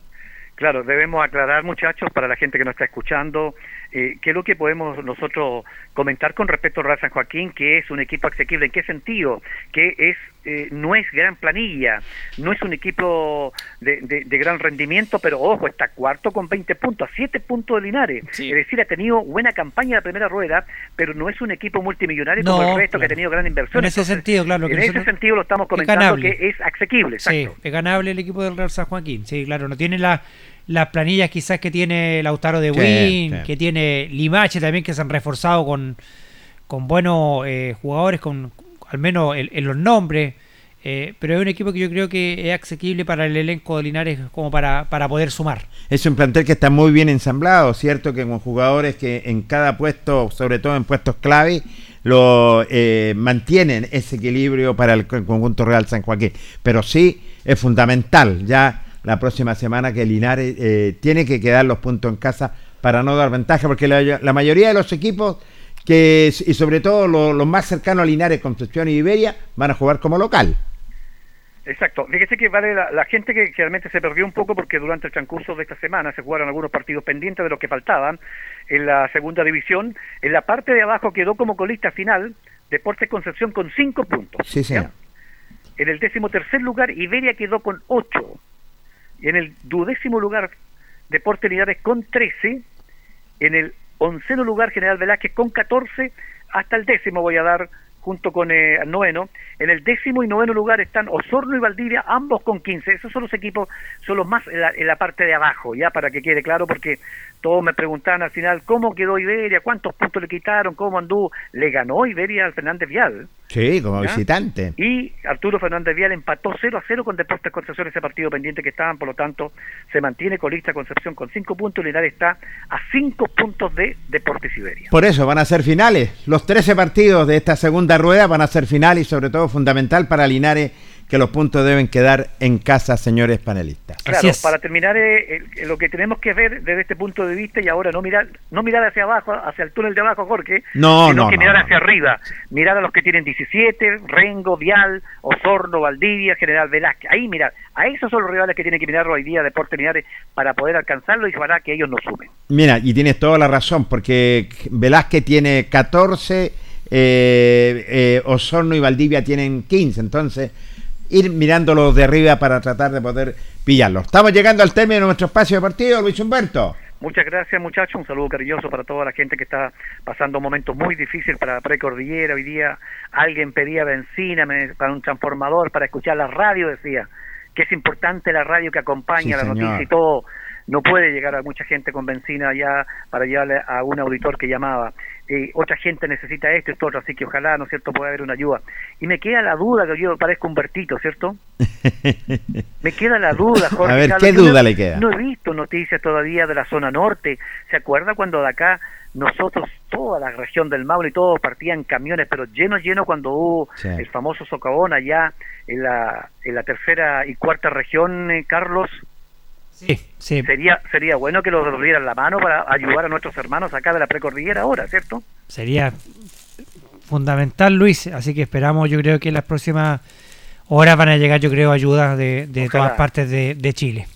S10: Claro, debemos aclarar, muchachos, para la gente que nos está escuchando, eh, qué es lo que podemos nosotros comentar con respecto al Real San Joaquín, que es un equipo asequible. ¿En qué sentido? Que es eh, no es gran planilla, no es un equipo de, de- de gran rendimiento, pero ojo, está cuarto con 20 puntos, a 7 puntos de Linares.
S2: Sí.
S10: Es decir, ha tenido buena campaña en la primera rueda, pero no es un equipo multimillonario
S2: No,
S10: como el resto que ha tenido gran inversión.
S2: En ese
S10: Entonces,
S2: sentido, claro,
S10: En ese sentido lo estamos
S2: es
S10: comentando
S2: ganable.
S10: que es asequible,
S2: Sí, es ganable el equipo del Real San Joaquín. Sí, claro, no tiene la- las planillas quizás que tiene Lautaro de Win,
S1: sí.
S2: que tiene Limache también, que se han reforzado con, con buenos eh, jugadores, con al menos en, los nombres. Eh, pero es un equipo que yo creo que es asequible para el elenco de Linares como para, para poder sumar.
S1: Es un plantel que está muy bien ensamblado, ¿cierto? Que con jugadores que en cada puesto, sobre todo en puestos clave, lo eh, mantienen ese equilibrio para el con- conjunto Real San Joaquín. Pero sí es fundamental ya la próxima semana que Linares eh, tiene que quedar los puntos en casa para no dar ventaja, porque la, la mayoría de los equipos que y sobre todo los, más cercanos a Linares, Concepción y Iberia, van a jugar como local.
S10: Exacto. Fíjese que vale la, la gente que, que realmente se perdió un poco porque durante el transcurso de esta semana se jugaron algunos partidos pendientes de los que faltaban en la segunda división. En la parte de abajo quedó como colista final Deportes Concepción con cinco puntos.
S1: Sí, señor.
S10: En el décimo tercer lugar Iberia quedó con ocho. En el duodécimo lugar Deportes Linares con trece. En el onceno lugar General Velázquez con catorce. Hasta el décimo voy a dar junto con eh, el noveno. En el décimo y noveno lugar están Osorno y Valdivia, ambos con 15. Esos son los equipos, son los más en la, en la parte de abajo, ya para que quede claro, porque todos me preguntaban al final cómo quedó Iberia, cuántos puntos le quitaron, cómo anduvo. Le ganó Iberia al Fernández Vial.
S1: Sí, como
S10: ¿Ya?
S1: visitante.
S10: Y Arturo Fernández Vial empató 0 a 0 con Deportes Concepción ese partido pendiente que estaban, por lo tanto se mantiene colista Concepción con 5 puntos y Linares está a 5 puntos de Deportes Iberia.
S1: Por eso van a ser finales. Los 13 partidos de esta segunda rueda van a ser finales y sobre todo fundamental para Linares que los puntos deben quedar en casa, señores panelistas.
S10: Claro, para terminar, eh, eh, lo que tenemos que ver desde este punto de vista y ahora no mirar no mirar hacia abajo, hacia el túnel de abajo, Jorge,
S1: No,
S10: sino
S1: no,
S10: que
S1: no,
S10: mirar
S1: no.
S10: hacia arriba, mirar a los que tienen 17, Rengo, Vial, Osorno, Valdivia, General Velázquez, ahí mirar, a esos son los rivales que tienen que mirar hoy día Deportes Linares para poder alcanzarlo y para que ellos no sumen.
S1: Mira, y tienes toda la razón, porque Velázquez tiene 14, eh, eh, Osorno y Valdivia tienen 15, entonces ir mirándolos de arriba para tratar de poder pillarlos. Estamos llegando al término de nuestro espacio de partido, Luis Humberto.
S10: Muchas gracias muchachos, un saludo cariñoso para toda la gente que está pasando un momento muy difícil para Precordillera. Hoy día alguien pedía benzina para un transformador, para escuchar la radio, decía que es importante la radio que acompaña
S1: Sí,
S10: la noticia y todo. No puede llegar a mucha gente con benzina allá para llevarle a un auditor que llamaba. Eh, otra gente necesita esto y esto otro, así que ojalá, ¿no es cierto?, pueda haber una ayuda. Y me queda la duda, que yo parezco un Bertito, ¿cierto? Me queda la duda, Jorge.
S1: A ver, ¿qué
S10: yo no-
S1: duda le queda?
S10: No he visto noticias todavía de la zona norte. ¿Se acuerda cuando de acá nosotros, toda la región del Maule y todo partían camiones, pero llenos, llenos cuando hubo
S1: Sí.
S10: el famoso socavón allá en la, en la tercera y cuarta región, eh, Carlos?
S2: Sí, sí.
S10: Sería, sería bueno que los dieran la mano para ayudar a nuestros hermanos acá de la precordillera ahora, ¿cierto?
S2: Sería fundamental, Luis. Así que esperamos, yo creo que en las próximas horas van a llegar, yo creo, ayudas de, de todas partes de, de Chile.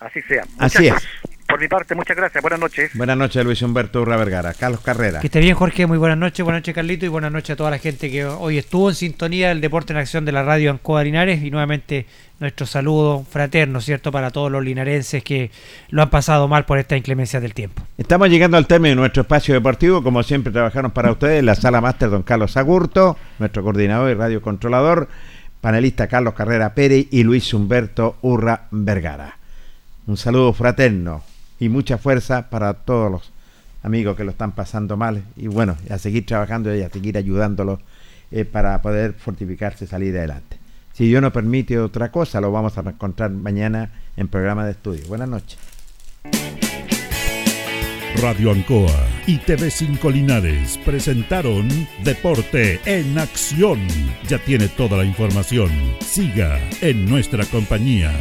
S10: Así sea.
S1: Así
S10: Muchachos, Por mi parte, muchas gracias. Buenas noches.
S1: Buenas noches, Luis Humberto Urra Vergara. Carlos Carrera.
S2: Que esté bien, Jorge. Muy buenas noches. Buenas noches, Carlito. Y buenas noches a toda la gente que hoy estuvo en sintonía del Deporte en Acción de la radio Ancoa Linares. Y nuevamente nuestro saludo fraterno, ¿cierto?, para todos los linarenses que lo han pasado mal por esta inclemencia del tiempo.
S1: Estamos llegando al término de nuestro espacio deportivo. Como siempre, trabajaron para ustedes en la sala máster don Carlos Agurto, nuestro coordinador y radiocontrolador, panelista Carlos Carrera Pérez y Luis Humberto Urra Vergara. Un saludo fraterno y mucha fuerza para todos los amigos que lo están pasando mal. Y bueno, a seguir trabajando y a seguir ayudándolos eh, para poder fortificarse y salir adelante. Si Dios nos permite otra cosa, lo vamos a encontrar mañana en programa de estudio. Buenas noches.
S9: Radio Ancoa y TV5 Linares presentaron Deporte en Acción. Ya tiene toda la información. Siga en nuestra compañía.